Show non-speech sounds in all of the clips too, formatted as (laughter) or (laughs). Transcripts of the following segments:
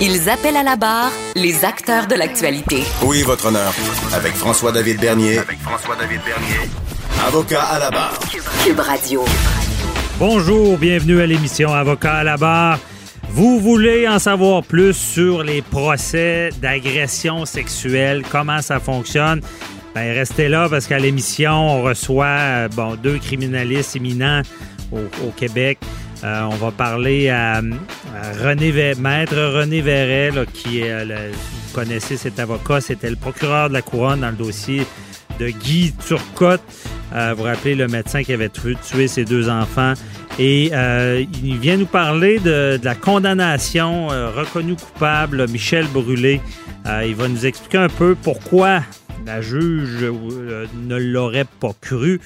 Ils appellent à la barre les acteurs de l'actualité. Oui, votre honneur. Avec François-David Bernier. Avec François-David Bernier. Avocat à la barre. Cube Radio. Bonjour, bienvenue à l'émission Avocat à la barre. Vous voulez en savoir plus sur les procès d'agression sexuelle, comment ça fonctionne? Ben, restez là parce qu'à l'émission, on reçoit euh, bon, deux criminalistes éminents au, au Québec. Euh, on va parler à, René Maître René Verret, qui est, euh, le- vous connaissez cet avocat, c'était le procureur de la Couronne dans le dossier de Guy Turcotte. Euh, vous vous rappelez le médecin qui avait tué, ses deux enfants. Et il vient nous parler de, de la condamnation reconnue coupable, Michel Brûlé. Il va nous expliquer un peu pourquoi la juge ne l'aurait pas cru.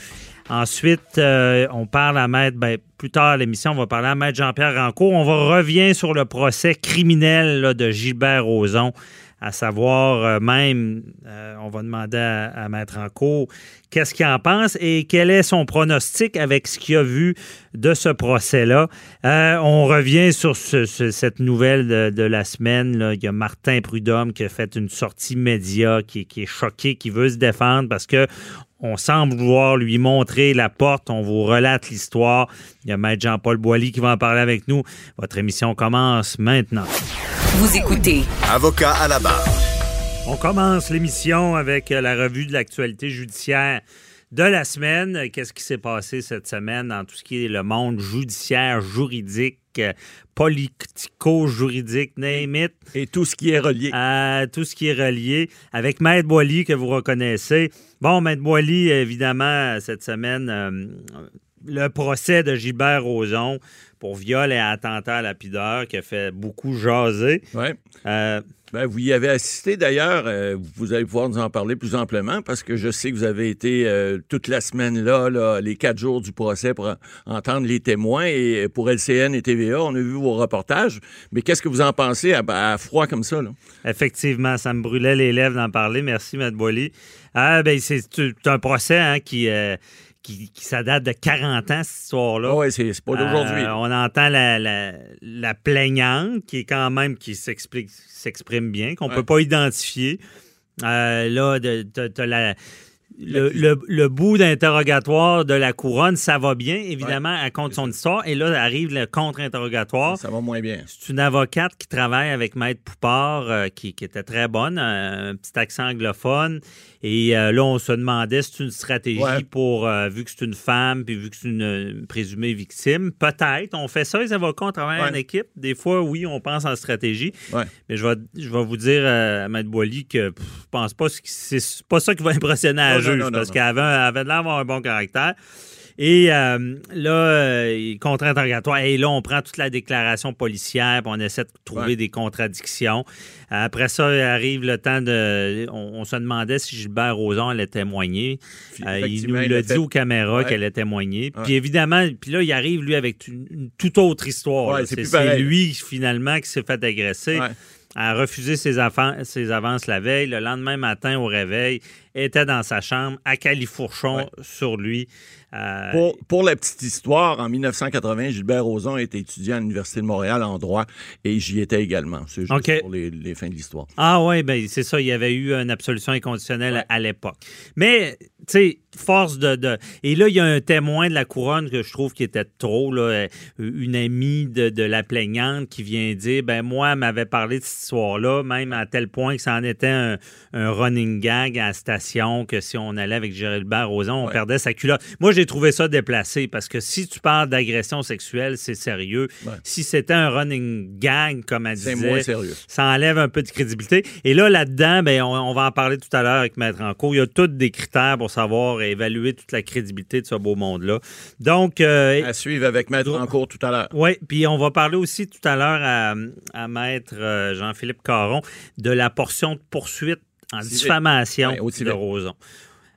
Ensuite, euh, on parle à Maître, ben, plus tard l'émission, on va parler à Maître Jean-Pierre Rancourt. On va revient sur le procès criminel de Gilbert Rozon, à savoir euh, même, euh, on va demander à, Maître Rancourt qu'est-ce qu'il en pense et quel est son pronostic avec ce qu'il a vu de ce procès-là. On revient sur ce- ce- cette nouvelle de, la semaine. Il y a Martin Prudhomme qui a fait une sortie média, qui, qui est choqué, qui veut se défendre parce que on semble vouloir lui montrer la porte. On vous relate l'histoire. Il y a Maître Jean-Paul Boilly qui va en parler avec nous. Votre émission commence maintenant. Vous écoutez Avocat à la barre. On commence l'émission avec la revue de l'actualité judiciaire de la semaine. Euh, Qu'est-ce qui s'est passé cette semaine dans tout ce qui est le monde judiciaire, juridique, euh, politico-juridique, name it? Et tout ce qui est relié. à tout ce qui est relié avec Maître Boily que vous reconnaissez. Bon, Maître Boily, évidemment, cette semaine, euh, le procès de Gilbert Rozon pour viol et attentat à lapideur qui a fait beaucoup jaser. Ouais. Euh, Ben, vous y avez assisté d'ailleurs. euh, vous allez pouvoir nous en parler plus amplement parce que je sais que vous avez été euh, toute la semaine là, les quatre jours du procès pour en- entendre les témoins. Et pour LCN et TVA, on a vu vos reportages. Mais qu'est-ce que vous en pensez à, froid comme ça? Là? Effectivement, ça me brûlait les lèvres d'en parler. Merci, Maître Boily. Ah, ben, c'est un procès hein, qui, euh, qui, qui- ça date de 40 ans, cette histoire-là. oui, c'est pas d'aujourd'hui. Euh, on entend la, la, la plaignante qui est quand même qui s'explique s'exprime bien, qu'on Ouais. peut pas identifier. Euh, là, de- de la- le, le- le bout d'interrogatoire de la couronne, ça va bien, évidemment, elle compte son histoire. Et là, arrive le contre-interrogatoire. Ça va moins bien. C'est une avocate qui travaille avec Maître Poupard, euh, qui, qui était très bonne, un petit accent anglophone. Et euh, là, on se demandait si c'est une stratégie Ouais. pour, euh, vu que c'est une femme, puis vu que c'est une présumée victime. Peut-être. On fait ça, les avocats, on travaille en Ouais. équipe. Des fois, oui, on pense en stratégie. Ouais. Mais je vais, je vais vous dire euh, à Maître Boily que pff, je pense pas que c'est pas ça qui va (laughs) impressionner non, juge, non, non, parce qu'elle avait, avait l'air d'avoir un bon caractère. Et euh, là, euh, contre-interrogatoire. Et là, on prend toute la déclaration policière, puis on essaie de trouver Ouais. des contradictions. Après ça, arrive le temps de. On, on se demandait si Gilbert Rozon allait témoigner. Euh, il nous l'a dit fait. aux caméras Ouais. qu'elle allait témoigner. Puis évidemment, puis là, il arrive, lui, avec une, une toute autre histoire. Ouais, c'est lui, finalement, qui s'est fait agresser a refusé ses, ses avances la veille. Le lendemain matin, au réveil, était dans sa chambre à califourchon sur lui. Euh, Pour, pour la petite histoire, en 1980, Gilbert Rozon était étudiant à l'Université de Montréal en droit et j'y étais également. C'est juste pour les, les fins de l'histoire. Ah oui, ben c'est ça, il y avait eu une absolution inconditionnelle à l'époque. Mais, tu sais, force de, de- Et là, il y a un témoin de la couronne que je trouve qui était trop, là, euh, une amie de, de la plaignante qui vient dire, ben moi, elle m'avait parlé de cette histoire-là, même à tel point que ça en était un, un running gag à la station, que si on allait avec Gilbert Rozon, on Ouais. perdait sa culotte. Moi, j'ai trouvé ça déplacé, parce que si tu parles d'agression sexuelle, c'est sérieux. Ouais. Si c'était un running gag, comme elle disait, moins sérieux. ça enlève un peu de crédibilité. Et là, là-dedans, ben, on, on va en parler tout à l'heure avec Maître Rancourt. Il y a tous des critères pour savoir et évaluer toute la crédibilité de ce beau monde-là. Donc, euh, À suivre avec Maître Rancourt tout à l'heure. oui, puis on va parler aussi tout à l'heure à, à Maître euh, Jean-Philippe Caron de la portion de poursuite en diffamation Ouais, au de. Roson.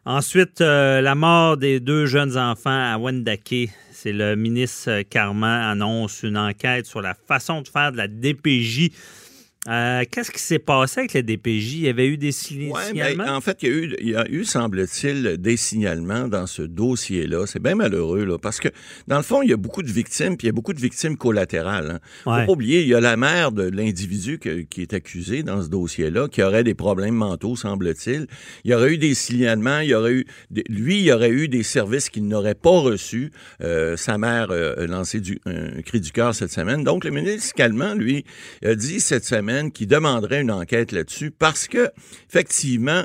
Ensuite, euh, la mort des deux jeunes enfants à Wendake. C'est le ministre Carman annonce une enquête sur la façon de faire de la DPJ. Euh, Qu'est-ce qui s'est passé avec la DPJ? Il y avait eu des Ouais, signalements? ben, en fait, il y a eu, il y a eu semble-t-il, des signalements dans ce dossier-là. C'est bien malheureux, là, parce que, dans le fond, il y a beaucoup de victimes, puis il y a beaucoup de victimes collatérales. Hein. Faut Ouais. pas oublier, il y a la mère de l'individu qui est accusé dans ce dossier-là, qui aurait des problèmes mentaux, semble-t-il. Il y aurait eu des signalements, il y aurait eu, des- lui, il y aurait eu des services qu'il n'aurait pas reçus. Euh, sa mère euh, a lancé du, un cri du cœur cette semaine. Donc, le ministre Calment, lui, a dit cette semaine qu'il demanderait une enquête là-dessus parce que, effectivement,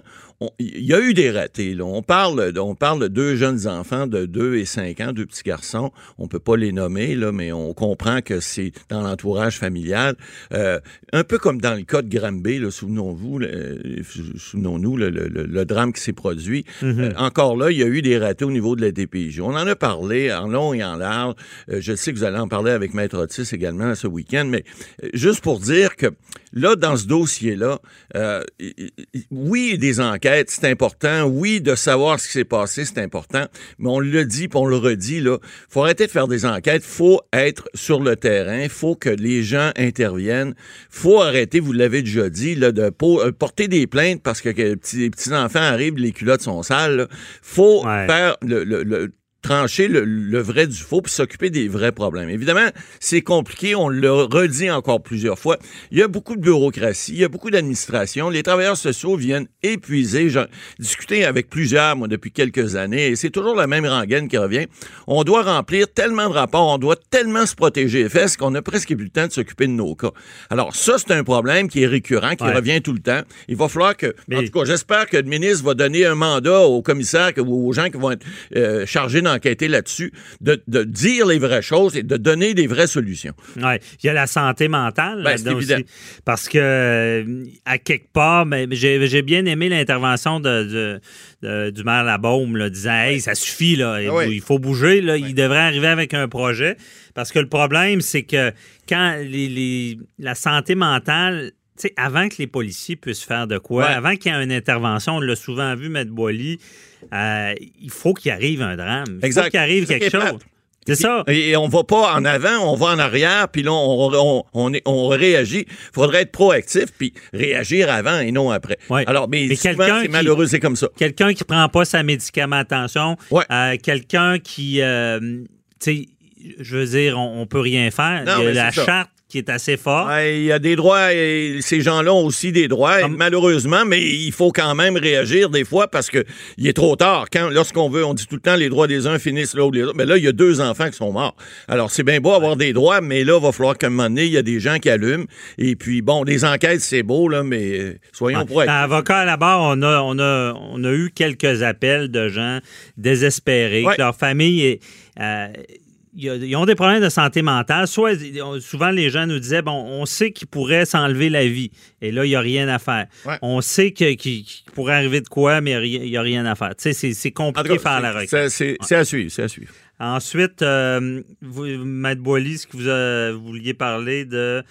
il y a eu des ratés. Là. On, parle, de- on parle de deux jeunes enfants de 2 et 5 ans, deux petits garçons. On peut pas les nommer, là, mais on comprend que c'est dans l'entourage familial. Euh, un peu comme dans le cas de Granby, souvenons-vous, euh, souvenons-nous le, le- drame qui s'est produit. Euh, encore là, il y a eu des ratés au niveau de la DPJ. On en a parlé en long et en large. Euh, je sais que vous allez en parler avec Maître Otis également ce week-end, mais juste pour dire que là, dans ce dossier-là, euh, oui, des enquêtes, c'est important. Oui, de savoir ce qui s'est passé, c'est important. Mais on le dit, puis on le redit, là, faut arrêter de faire des enquêtes. faut être sur le terrain. faut que les gens interviennent. faut arrêter, vous l'avez déjà dit, là, de euh, porter des plaintes parce que, les petits, les petits-enfants arrivent, les culottes sont sales. là. faut Ouais. faire le- le- le trancher le, le vrai du faux puis s'occuper des vrais problèmes. Évidemment, c'est compliqué, on le redit encore plusieurs fois. Il y a beaucoup de bureaucratie, il y a beaucoup d'administration. Les travailleurs sociaux viennent épuisés. J'ai discuté avec plusieurs, moi, depuis quelques années, et c'est toujours la même rengaine qui revient. On doit remplir tellement de rapports, on doit tellement se protéger les fesses qu'on a presque plus le temps de s'occuper de nos cas. Alors ça, c'est un problème qui est récurrent, qui Ouais. revient tout le temps. Il va falloir que, Mais- en tout cas, j'espère que le ministre va donner un mandat aux commissaires ou aux gens qui vont être euh, chargés d'enquêter là-dessus, de, de dire les vraies choses et de donner des vraies solutions. Ouais. Il y a la santé mentale Ben, évident. aussi. Parce que, euh, à quelque part, ben, j'ai bien aimé l'intervention de, de- de- du maire Labaume, là, disant Hey, ça suffit, là, il, Ah oui. il faut bouger, là, il devrait arriver avec un projet. Parce que le problème, c'est que quand les, les- la santé mentale. Avant que les policiers puissent faire de quoi, Ouais. avant qu'il y ait une intervention, on l'a souvent vu, M. Boily, euh, il faut qu'il arrive un drame. Il faut qu'il arrive quelque chose. C'est ça. Et, et on va pas en avant, on va en arrière, puis là, on, on, on, on réagit. Il faudrait être proactif, puis réagir avant et non après. Ouais. Alors, mais, Mais souvent, quelqu'un c'est qui- malheureux, c'est comme ça. quelqu'un qui prend pas sa médicament attention, Ouais. euh, quelqu'un qui, euh, tu sais, je veux dire, on, on peut rien faire. Non, la charte qui est assez forte. Ouais, Il y a des droits, et ces gens-là ont aussi des droits, Comme- malheureusement, mais il faut quand même réagir des fois parce que il est trop tard. Quand, lorsqu'on veut, on dit tout le temps les droits des uns finissent là où les autres. Mais là, il y a deux enfants qui sont morts. Alors, c'est bien beau avoir des droits, mais là, il va falloir qu'à un moment donné, il y a des gens qui allument. Et puis, bon, des enquêtes, c'est beau, là, mais euh, soyons Ouais. proactifs. Avocat à la barre, on a, on, a, on a eu quelques appels de gens désespérés, que leur famille est. euh, ils ont des problèmes de santé mentale. Soit, souvent, les gens nous disaient, bon, on sait qu'ils pourraient s'enlever la vie. Et là, il n'y a rien à faire. Ouais. On sait qu'il pourrait arriver de quoi, mais il n'y a, rien à faire. Tu sais, c'est- compliqué de faire la requête. c'est- à suivre, c'est à suivre. Ensuite, euh, vous, Maître Boily, ce que vous, euh, vous vouliez parler de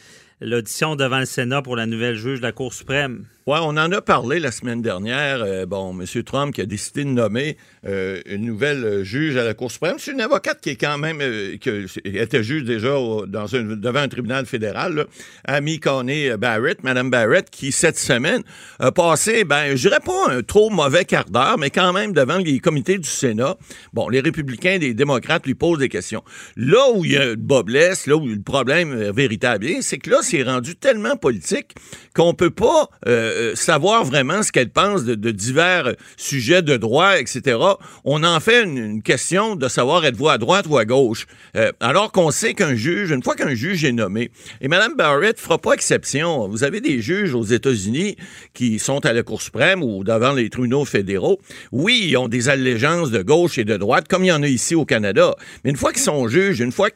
l'audition devant le Sénat pour la nouvelle juge de la Cour suprême. Oui, on en a parlé la semaine dernière. Euh, bon, M. Trump qui a décidé de nommer euh, une nouvelle euh, juge à la Cour suprême. C'est une avocate qui est quand même, qui était juge déjà devant un tribunal fédéral, là. Amy Coney Barrett, Mme Barrett, qui cette semaine a passé, ben, je dirais pas un trop mauvais quart d'heure, mais quand même devant les comités du Sénat. Bon, les républicains et les démocrates lui posent des questions. Là où il y a le bas blesse, là où le problème véritable c'est que là, c'est rendu tellement politique qu'on peut pas euh, savoir vraiment ce qu'elle pense de, divers sujets de droit, etc. On en fait une, question de savoir êtes-vous à droite ou à gauche. Euh, alors qu'on sait qu'un juge, une fois qu'un juge est nommé, et Mme Barrett fera pas exception. Vous avez des juges aux États-Unis qui sont à la Cour suprême ou devant les tribunaux fédéraux. Oui, ils ont des allégeances de gauche et de droite, comme il y en a ici au Canada. Mais une fois qu'ils sont juges, une fois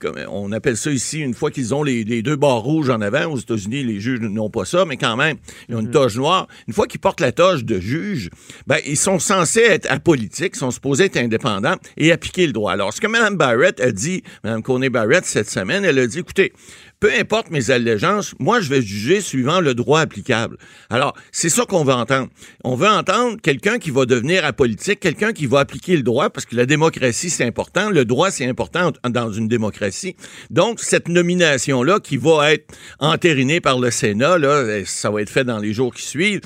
qu'on appelle ça ici, une fois qu'ils ont les, deux barres rouges en avant, aux États-Unis, les juges n'ont pas ça, mais quand même, ils ont une toge noire. Une fois qu'ils portent la toge de juge, ben, ils sont censés être apolitiques, sont supposés être indépendants et appliquer le droit. Alors, ce que Mme Barrett a dit, Mme Coney Barrett, cette semaine, elle a dit, écoutez, peu importe mes allégeances, moi, je vais juger suivant le droit applicable. Alors, c'est ça qu'on veut entendre. On veut entendre quelqu'un qui va devenir apolitique, quelqu'un qui va appliquer le droit, parce que la démocratie, c'est important. Le droit, c'est important dans une démocratie. Donc, cette nomination-là, qui va être entérinée par le Sénat, là, ça va être fait dans les jours qui suivent,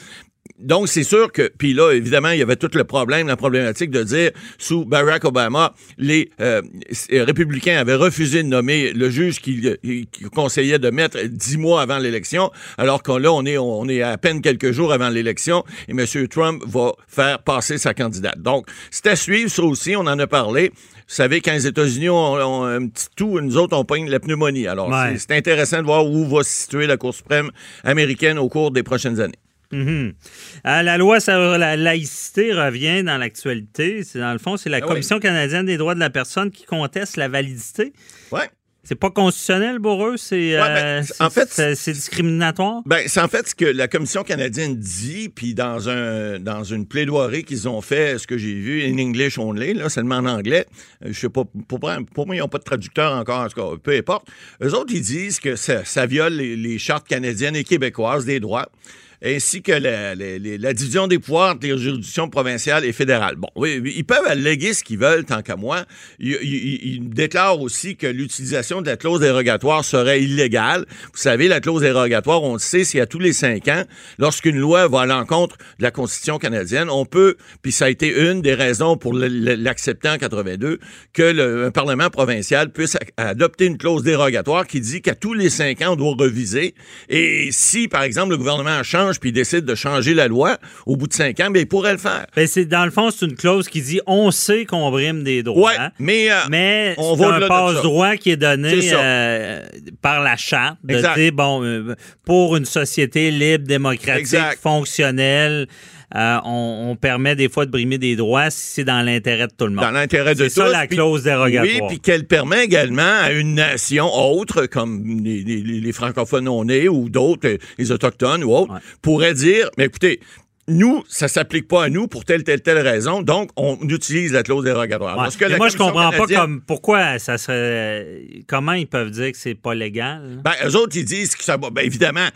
donc, c'est sûr que, puis là, évidemment, il y avait tout le problème, la problématique de dire, sous Barack Obama, les euh, républicains avaient refusé de nommer le juge qui, conseillait de mettre dix mois avant l'élection, alors que là, on est, on est à peine quelques jours avant l'élection et M. Trump va faire passer sa candidate. Donc, c'est à suivre, ça aussi, on en a parlé. Vous savez, quand les États-Unis ont, un petit tout, nous autres, on pogne la pneumonie. Alors, c'est intéressant de voir où va se situer la Cour suprême américaine au cours des prochaines années. Mhm. Euh, la loi sur la laïcité revient dans l'actualité. Dans le fond, c'est la ah Commission canadienne des droits de la personne qui conteste la validité. Ouais. C'est pas constitutionnel pour eux, c'est ben, euh, en fait c'est discriminatoire? Ben c'est en fait ce que la commission canadienne dit, puis dans un dans une plaidoirie qu'ils ont fait, ce que j'ai vu in English only, là seulement en anglais. Euh, je sais pas pour, pour moi ils n'ont pas de traducteur encore, en tout cas, peu importe. Eux autres ils disent que ça, ça viole les chartes canadiennes et québécoises des droits ainsi que la, division des pouvoirs des juridictions provinciales et fédérales. Bon, oui, ils peuvent alléguer ce qu'ils veulent, tant qu'à moi. Ils, déclarent aussi que l'utilisation de la clause dérogatoire serait illégale. Vous savez, la clause dérogatoire, on le sait, c'est à tous les cinq ans. Lorsqu'une loi va à l'encontre de la Constitution canadienne, on peut, puis ça a été une des raisons pour l'accepter en 82, que le Parlement provincial puisse adopter une clause dérogatoire qui dit qu'à tous les cinq ans, on doit reviser. Et si, par exemple, le gouvernement change puis il décide de changer la loi au bout de cinq ans, mais il pourrait le faire. Ben, c'est, dans le fond, c'est une clause qui dit on sait qu'on brime des droits. Ouais, mais, euh, mais on c'est un passe-droit qui est donné euh, par la charte. De dire, bon, euh, pour une société libre, démocratique, fonctionnelle, euh, on, permet des fois de brimer des droits si c'est dans l'intérêt de tout le monde. Dans l'intérêt de tous. C'est ça la clause dérogatoire. Oui, puis qu'elle permet également à une nation autre, comme les, francophones non nés ou d'autres, les autochtones ou autres, pourrait dire, mais écoutez, nous, ça s'applique pas à nous pour telle, telle, telle raison, donc on utilise la clause dérogatoire. Parce que moi, je comprends pas comme pourquoi ça serait. Comment ils peuvent dire que c'est pas légal? Ben, eux autres, ils disent que ça va. Ben, évidemment,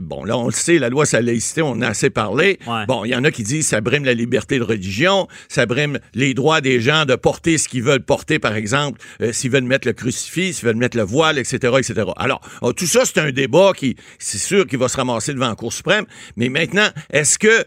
bon, là, on le sait, la loi sur la laïcité, on en a assez parlé. Bon, il y en a qui disent que ça brime la liberté de religion, ça brime les droits des gens de porter ce qu'ils veulent porter, par exemple, euh, s'ils veulent mettre le crucifix, s'ils veulent mettre le voile, etc., etc. Alors, oh, tout ça, c'est un débat qui, c'est sûr qu'il va se ramasser devant la Cour suprême, mais maintenant, est-ce que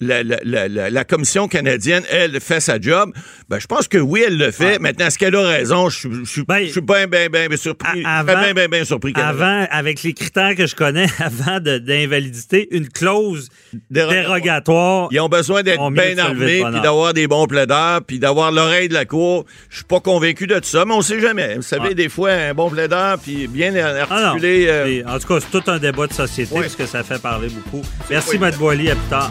la, la, la, la, commission canadienne, elle, fait sa job. Ben, je pense que oui, elle le fait. Maintenant, est-ce qu'elle a raison? Je, je, ben, je suis bien, bien, bien surpris. Avant, surpris. Avec les critères que je connais, (laughs) avant d'invalidité, une clause dérogatoire. Ils ont besoin d'être bien armés, puis d'avoir des bons plaideurs, puis d'avoir l'oreille de la cour. Je suis pas convaincu de tout ça, mais on sait jamais. Vous savez, des fois, un bon plaideur, puis bien ah articulé. Euh, en tout cas, c'est tout un débat de société, parce que ça fait parler beaucoup. Merci, Matt Boily. À plus tard.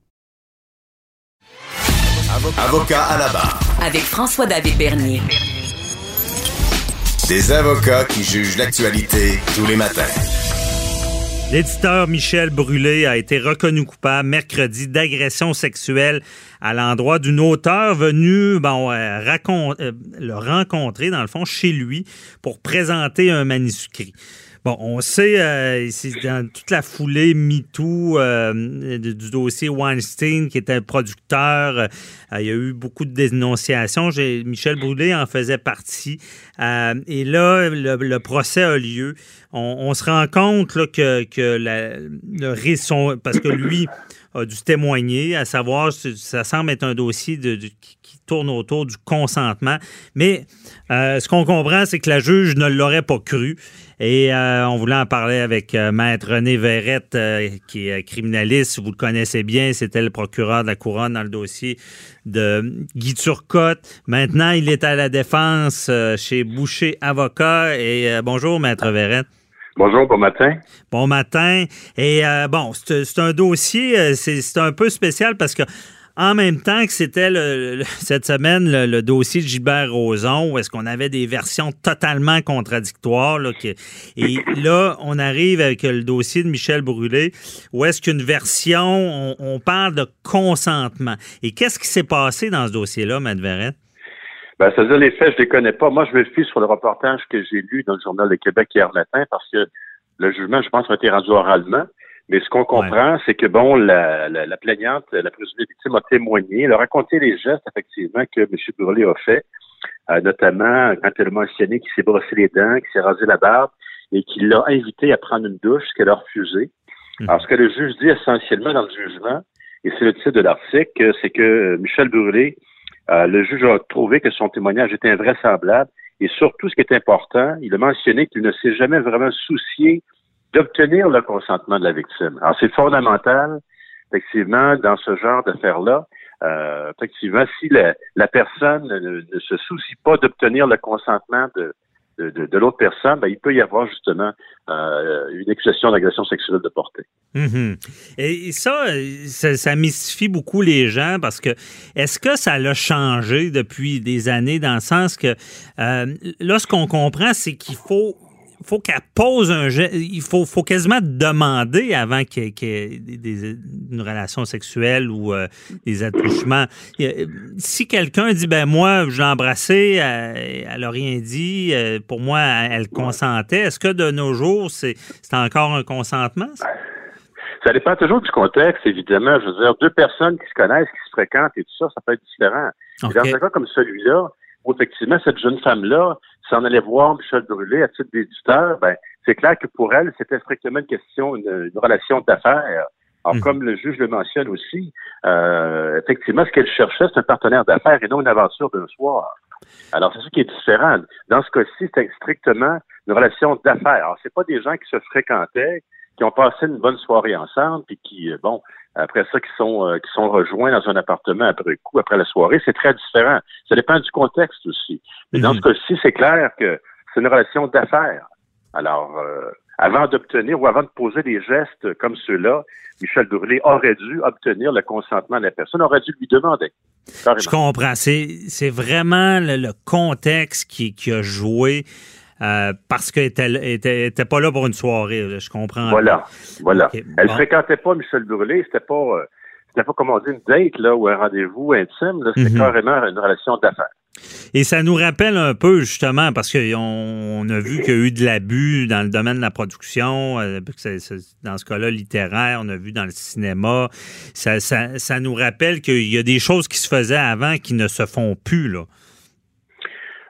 Avocat à la barre. Avec François-David Bernier. Des avocats qui jugent l'actualité tous les matins. L'éditeur Michel Brûlé a été reconnu coupable mercredi d'agression sexuelle à l'endroit d'une auteure venue bon, euh, euh, le rencontrer, dans le fond, chez lui pour présenter un manuscrit. Bon, on sait, euh, c'est dans toute la foulée MeToo euh, du dossier Weinstein, qui était producteur, euh, il y a eu beaucoup de dénonciations. Michel Brûlé en faisait partie. et là, le, procès a lieu. On, se rend compte que, que le risque, parce que lui a dû témoigner, à savoir, ça semble être un dossier qui, tourne autour du consentement. Mais ce qu'on comprend, c'est que la juge ne l'aurait pas cru. Et euh, on voulait en parler avec euh, Maître René Verrette, euh, qui est criminaliste. Vous le connaissez bien, c'était le procureur de la Couronne dans le dossier de Guy Turcotte. Maintenant, il est à la défense chez Boucher Avocat. Et bonjour, Maître Verrette. Bonjour, bon matin. Bon matin. Et bon, c'est un dossier, c'est un peu spécial parce que en même temps que c'était (laughs) cette semaine le, dossier de Gilbert Rozon, où est-ce qu'on avait des versions totalement contradictoires. et là, on arrive avec le dossier de Michel Brûlé, où est-ce qu'une version, on, parle de consentement. Et qu'est-ce qui s'est passé dans ce dossier-là, Matt Verrette? Ben, c'est-à-dire, les faits, je les connais pas. Moi, je me fie sur le reportage que j'ai lu dans le Journal de Québec hier matin, parce que le jugement, je pense, a été rendu oralement. Mais ce qu'on comprend, c'est que bon, la, la, plaignante, la présumée victime a témoigné, elle a raconté les gestes effectivement que M. Brûlé a fait, euh, notamment quand elle a mentionné qu'il s'est brossé les dents, qu'il s'est rasé la barbe et qu'il l'a invité à prendre une douche, ce qu'elle a refusé. Mhm. Alors, ce que le juge dit essentiellement dans le jugement, et c'est le titre de l'article, c'est que Michel Brûlé, euh, le juge a trouvé que son témoignage était invraisemblable et surtout, ce qui est important, il a mentionné qu'il ne s'est jamais vraiment soucié d'obtenir le consentement de la victime. Alors, c'est fondamental, effectivement, dans ce genre d'affaires-là. Euh, effectivement, si la, personne ne, se soucie pas d'obtenir le consentement de, de, l'autre personne, ben, il peut y avoir justement euh, une accusation d'agression sexuelle de portée. Mm-hmm. Et ça, ça, mystifie beaucoup les gens parce que est-ce que ça l'a changé depuis des années dans le sens que euh, là, ce qu'on comprend, c'est qu'il faut faut qu'elle pose un geste. Il faut, faut quasiment demander avant qu'il y ait, une relation sexuelle ou euh, des attouchements. Si quelqu'un dit, ben moi, je l'ai embrassée, elle n'a rien dit, euh, pour moi, elle consentait, est-ce que de nos jours, c'est encore un consentement? Ça? Dépend toujours du contexte, évidemment. Je veux dire, deux personnes qui se connaissent, qui se fréquentent et tout ça, ça peut être différent. Dans un cas comme celui-là, où effectivement, cette jeune femme-là s'en allait voir Michel Brûlé à titre d'éditeur, ben, c'est clair que pour elle, c'était strictement une question, une, relation d'affaires. Alors, mhm. comme le juge le mentionne aussi, euh, effectivement, ce qu'elle cherchait, c'est un partenaire d'affaires et non une aventure d'un soir. Alors, c'est ça qui est différent. Dans ce cas-ci, c'était strictement une relation d'affaires. Alors, c'est pas des gens qui se fréquentaient, qui ont passé une bonne soirée ensemble, puis qui, euh, bon, après ça, qui sont euh, qui sont rejoints dans un appartement après coup, après la soirée, c'est très différent. Ça dépend du contexte aussi. Mais dans mhm. ce cas-ci, c'est clair que c'est une relation d'affaires. Alors, euh, avant d'obtenir ou avant de poser des gestes comme ceux-là, Michel Dourlé aurait dû obtenir le consentement de la personne, aurait dû lui demander. Je comprends. C'est vraiment le, contexte qui, qui a joué. Euh, parce qu'elle était, était, pas là pour une soirée, je comprends. Voilà, voilà. elle ne fréquentait pas Michel Brûlé, c'était pas, euh, c'était pas comme on dit une date là ou un rendez-vous intime, c'était mhm. carrément une relation d'affaires. Et ça nous rappelle un peu, justement, parce qu'on a vu qu'il y a eu de l'abus dans le domaine de la production, euh, dans ce cas-là littéraire, on a vu dans le cinéma. Ça, ça, ça nous rappelle qu'il y a des choses qui se faisaient avant qui ne se font plus. Là.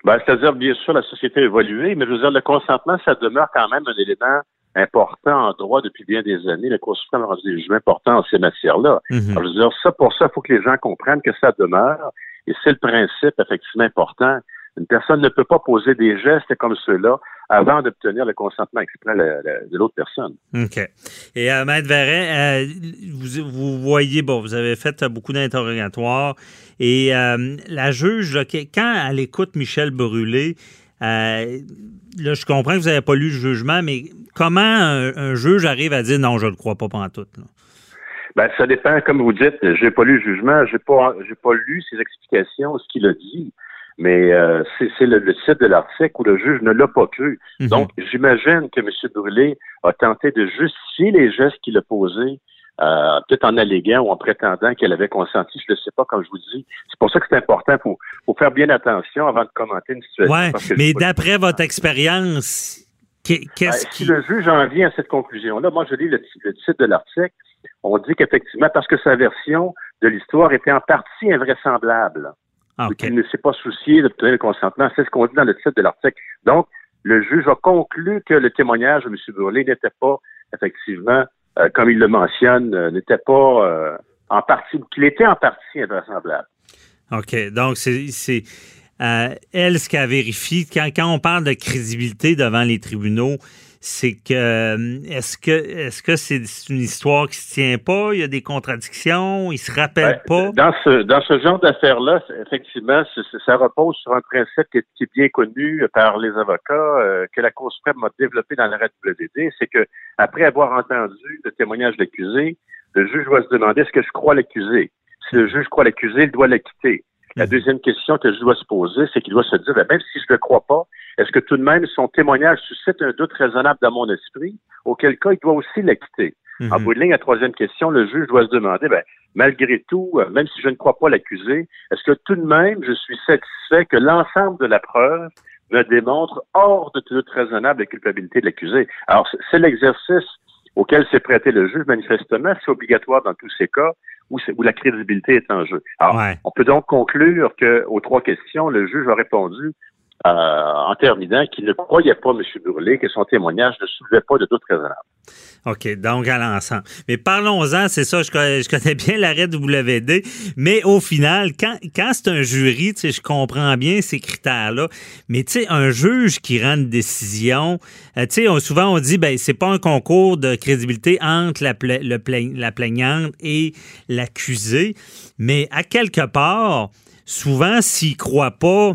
Ben, C'est-à-dire, bien sûr, la société a évolué, mais je veux dire, le consentement, ça demeure quand même un élément important en droit depuis bien des années. Le Cour suprême a rendu des jugements importants en ces matières-là. Mhm. Je veux dire, ça, pour ça, il faut que les gens comprennent que ça demeure Et c'est le principe effectivement important. Une personne ne peut pas poser des gestes comme ceux-là avant d'obtenir le consentement exprès de l'autre personne. OK. Et euh, Maître Verret, euh, vous, vous, voyez, bon, vous avez fait beaucoup d'interrogatoires et euh, la juge, quand elle écoute Michel Brûlé, euh, là, je comprends que vous n'avez pas lu le jugement, mais comment un, juge arrive à dire non, je ne le crois pas pendant tout? Ben, ça dépend, comme vous dites, j'ai pas lu le jugement, j'ai pas j'ai pas lu ses explications, ce qu'il a dit. Mais euh, c'est le, le, titre de l'article où le juge ne l'a pas cru. Mhm. Donc, j'imagine que M. Brûlé a tenté de justifier les gestes qu'il a posés, euh, peut-être en alléguant ou en prétendant qu'elle avait consenti. Je ne sais pas, comme je vous dis. C'est pour ça que c'est important. pour faut faire bien attention avant de commenter une situation. Oui, mais d'après votre expérience, qu'est-ce ben, qui... Si le juge en vient à cette conclusion-là, moi, je lis le, le titre de l'article. On dit qu'effectivement, parce que sa version de l'histoire était en partie invraisemblable. Ah, qu'il ne s'est pas soucié d'obtenir le consentement. C'est ce qu'on dit dans le titre de l'article. Donc, le juge a conclu que le témoignage de M. Bourlet n'était pas, effectivement, euh, comme il le mentionne, euh, n'était pas euh, en partie, qu'il était en partie invraisemblable. OK. Donc, c'est elle ce qu'elle vérifie. Quand, quand on parle de crédibilité devant les tribunaux, c'est que euh, est-ce que est-ce que c'est une histoire qui se tient pas? Il y a des contradictions, il se rappelle pas? Dans ce dans ce genre d'affaires-là, effectivement, ça repose sur un principe qui est, bien connu par les avocats, euh, que la Cour suprême a développé dans l'arrêt WDD, c'est que après avoir entendu le témoignage de l'accusé, le juge doit se demander est-ce que je crois l'accusé? Si le juge croit l'accusé, il doit l'acquitter. La mhm. deuxième question que je dois se poser, c'est qu'il doit se dire, ben, même si je ne le crois pas, est-ce que tout de même son témoignage suscite un doute raisonnable dans mon esprit, auquel cas il doit aussi l'acquitter? En mhm. bout de ligne, la troisième question, le juge doit se demander, ben, malgré tout, euh, même si je ne crois pas l'accusé, est-ce que tout de même je suis satisfait que l'ensemble de la preuve me démontre hors de tout doute raisonnable la culpabilité de l'accusé? Alors, c'est l'exercice auquel s'est prêté le juge, manifestement, c'est obligatoire dans tous ces cas où, où la crédibilité est en jeu. Alors, on peut donc conclure qu'aux trois questions, le juge a répondu euh, en terminant qu'il ne croyait pas, M. Burley, que son témoignage ne soulevait pas de doute raisonnable. OK, donc à l'ensemble. Mais parlons-en, c'est ça, je connais, je connais bien l'arrêt WD, mais au final, quand, c'est un jury, tu sais, je comprends bien ces critères-là, mais tu sais, un juge qui rend une décision, euh, tu sais, souvent on dit, ben c'est pas un concours de crédibilité entre la, la plaignante et l'accusé, mais à quelque part, souvent, s'il croit pas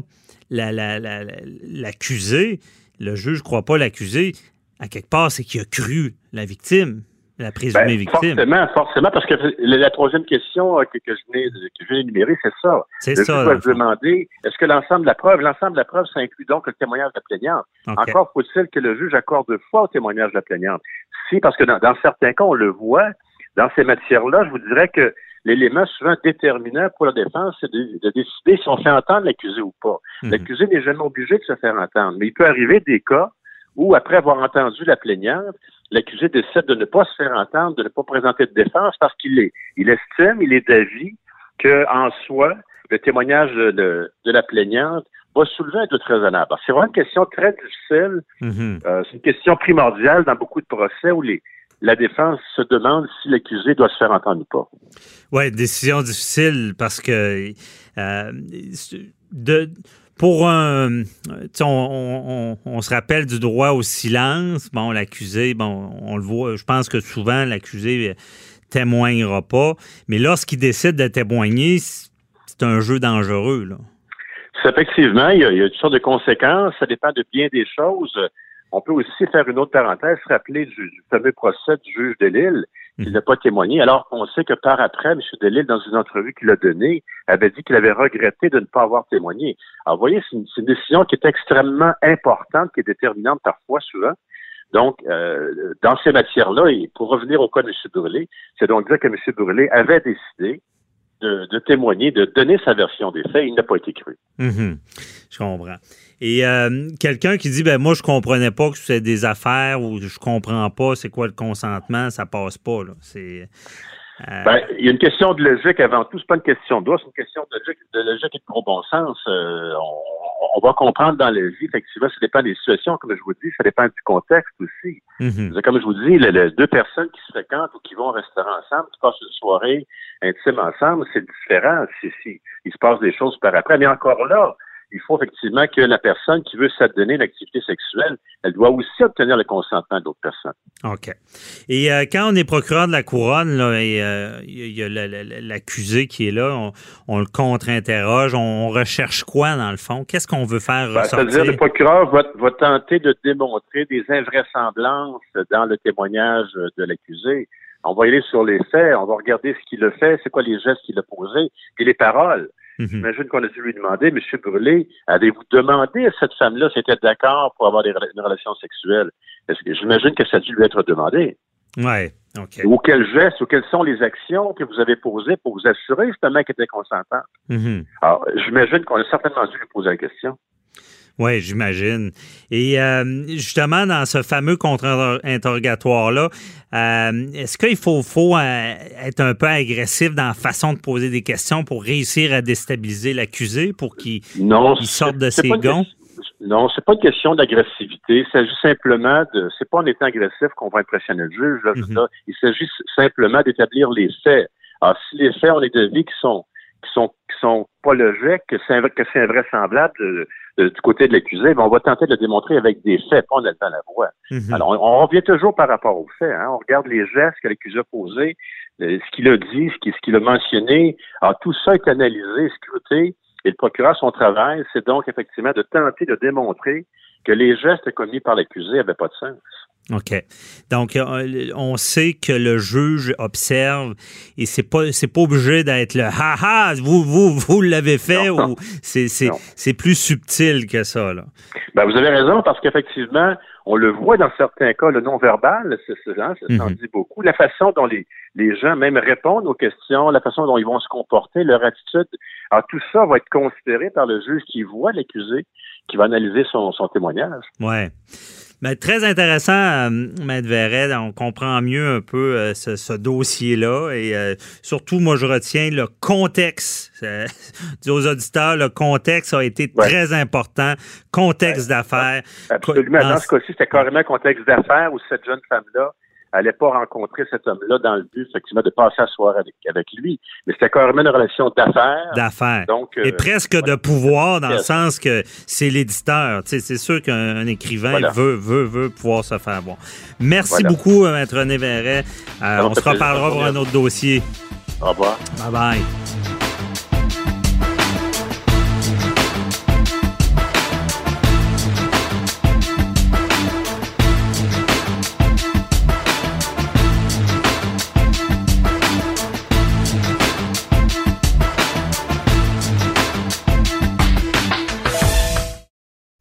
l'accusé, le juge ne croit pas l'accusé, à quelque part, c'est qu'il a cru la victime, la présumée ben, victime. Forcément, forcément, parce que la, troisième question euh, que, je viens, d'énumérer, c'est ça. C'est ça. Je se demander, est-ce que l'ensemble de la preuve, l'ensemble de la preuve, ça inclut donc le témoignage de la plaignante? Encore faut-il que le juge accorde foi au témoignage de la plaignante. Si, parce que dans certains cas, on le voit, dans ces matières-là, je vous dirais que l'élément souvent déterminant pour la défense, c'est de, décider si on fait entendre l'accusé ou pas. Mhm. L'accusé n'est jamais obligé de se faire entendre, mais il peut arriver des cas où, après avoir entendu la plaignante, l'accusé décide de ne pas se faire entendre, de ne pas présenter de défense parce qu'il est, il estime, il est d'avis que, en soi, le témoignage de, la plaignante va soulever un doute raisonnable. C'est vraiment une question très difficile. Mhm. Euh, c'est une question primordiale dans beaucoup de procès où les, la défense se demande si l'accusé doit se faire entendre ou pas. Oui, décision difficile parce que euh, de, pour un. On, on, se rappelle du droit au silence. Bon, l'accusé, bon, on le voit, je pense que souvent l'accusé témoignera pas. Mais lorsqu'il décide de témoigner, c'est un jeu dangereux. Là. Effectivement, il y, a, il y a toutes sortes de conséquences. Ça dépend de bien des choses. On peut aussi faire une autre parenthèse, rappeler du, fameux procès du juge de Lille, qui mhm. n'a pas témoigné, alors qu'on sait que par après, M. Delille, dans une entrevue qu'il a donnée, avait dit qu'il avait regretté de ne pas avoir témoigné. Alors, vous voyez, c'est une, décision qui est extrêmement importante, qui est déterminante parfois, souvent. Donc, euh, dans ces matières-là, et pour revenir au cas de M. Brûlé, c'est donc dire que M. Brûlé avait décidé de, témoigner, de donner sa version des faits. Il n'a pas été cru. Mhm. Je comprends. Et euh, quelqu'un qui dit ben moi je comprenais pas que c'est des affaires ou je comprends pas c'est quoi le consentement, ça passe pas là. C'est euh, ben, il y a une question de logique avant tout. C'est pas une question de droit, c'est une question de logique, de logique et de gros bon sens. Euh, on, va comprendre dans la vie, effectivement, ça dépend des situations, comme je vous dis, ça dépend du contexte aussi. Mhm. Comme je vous dis, les, deux personnes qui se fréquentent ou qui vont au restaurant ensemble, qui passent une soirée, intimes ensemble, c'est différent si, si il se passe des choses par après. Mais encore là, il faut effectivement que la personne qui veut s'adonner une activité sexuelle, elle doit aussi obtenir le consentement d'autres personnes. OK. Et euh, quand on est procureur de la couronne, là, et euh, il y a l'accusé qui est là, on, le contre-interroge, on, recherche quoi dans le fond? Qu'est-ce qu'on veut faire ben, ressortir? C'est-à-dire le procureur va, va, tenter de démontrer des invraisemblances dans le témoignage de l'accusé. On va y aller sur les faits, on va regarder ce qu'il a fait, c'est quoi les gestes qu'il a posés et les paroles. Mhm. J'imagine qu'on a dû lui demander, M. Brûlé, avez-vous demandé à cette femme-là si elle était d'accord pour avoir des, une relation sexuelle? J'imagine que ça a dû lui être demandé. Oui, OK. Ou quels gestes, ou quelles sont les actions que vous avez posées pour vous assurer justement qu'elle était consentante? Mhm. Alors, j'imagine qu'on a certainement dû lui poser la question. Oui, j'imagine. Et euh, justement, dans ce fameux contre-interrogatoire-là, euh, est-ce qu'il faut, faut euh, être un peu agressif dans la façon de poser des questions pour réussir à déstabiliser l'accusé pour qu'il sorte de ses gonds? Non, c'est pas une question d'agressivité. Il s'agit simplement de. C'est pas en étant agressif qu'on va impressionner le juge. Mm-hmm. Il s'agit simplement d'établir les faits. Alors, si les faits, on les devis qui sont qui sont qui sont pas logiques, que c'est que invraisemblable du côté de l'accusé, ben, on va tenter de le démontrer avec des faits, pas en la voix. Mhm. Alors, on, revient toujours par rapport aux faits. Hein. On regarde les gestes que l'accusé a posés, euh, ce qu'il a dit, ce qu'il a mentionné. Alors, tout ça est analysé, scruté, et le procureur, son travail, c'est donc effectivement de tenter de démontrer que les gestes commis par l'accusé n'avaient pas de sens. OK. Donc, euh, on sait que le juge observe et c'est pas c'est pas obligé d'être le ha ha, vous, vous, vous l'avez fait ou c'est, c'est, plus subtil que ça. Là. Ben, vous avez raison parce qu'effectivement, on le voit dans certains cas, le non-verbal, c'est, ça mm dit beaucoup. La façon dont les, les gens même répondent aux questions, la façon dont ils vont se comporter, leur attitude. Alors, tout ça va être considéré par le juge qui voit l'accusé, qui va analyser son, son témoignage. Ouais. Mais très intéressant, euh, Maître Verret. On comprend mieux un peu euh, ce, dossier-là. Et euh, surtout, moi, je retiens le contexte. (laughs) dis aux auditeurs, le contexte a été très important. Contexte d'affaires. Absolument. Dans, ce cas-ci, c'était carrément contexte d'affaires où cette jeune femme-là n'allait pas rencontrer cet homme-là dans le but, effectivement, de passer à soir avec, avec lui. Mais c'était carrément une relation d'affaires. D'affaires. Donc, Et euh, presque de pouvoir, dans le sens que c'est l'éditeur. C'est sûr qu'un écrivain veut, veut, veut pouvoir se faire voir. Merci beaucoup, euh, Maître René Verret. Euh, on se reparlera pour un autre dossier. Au revoir. Bye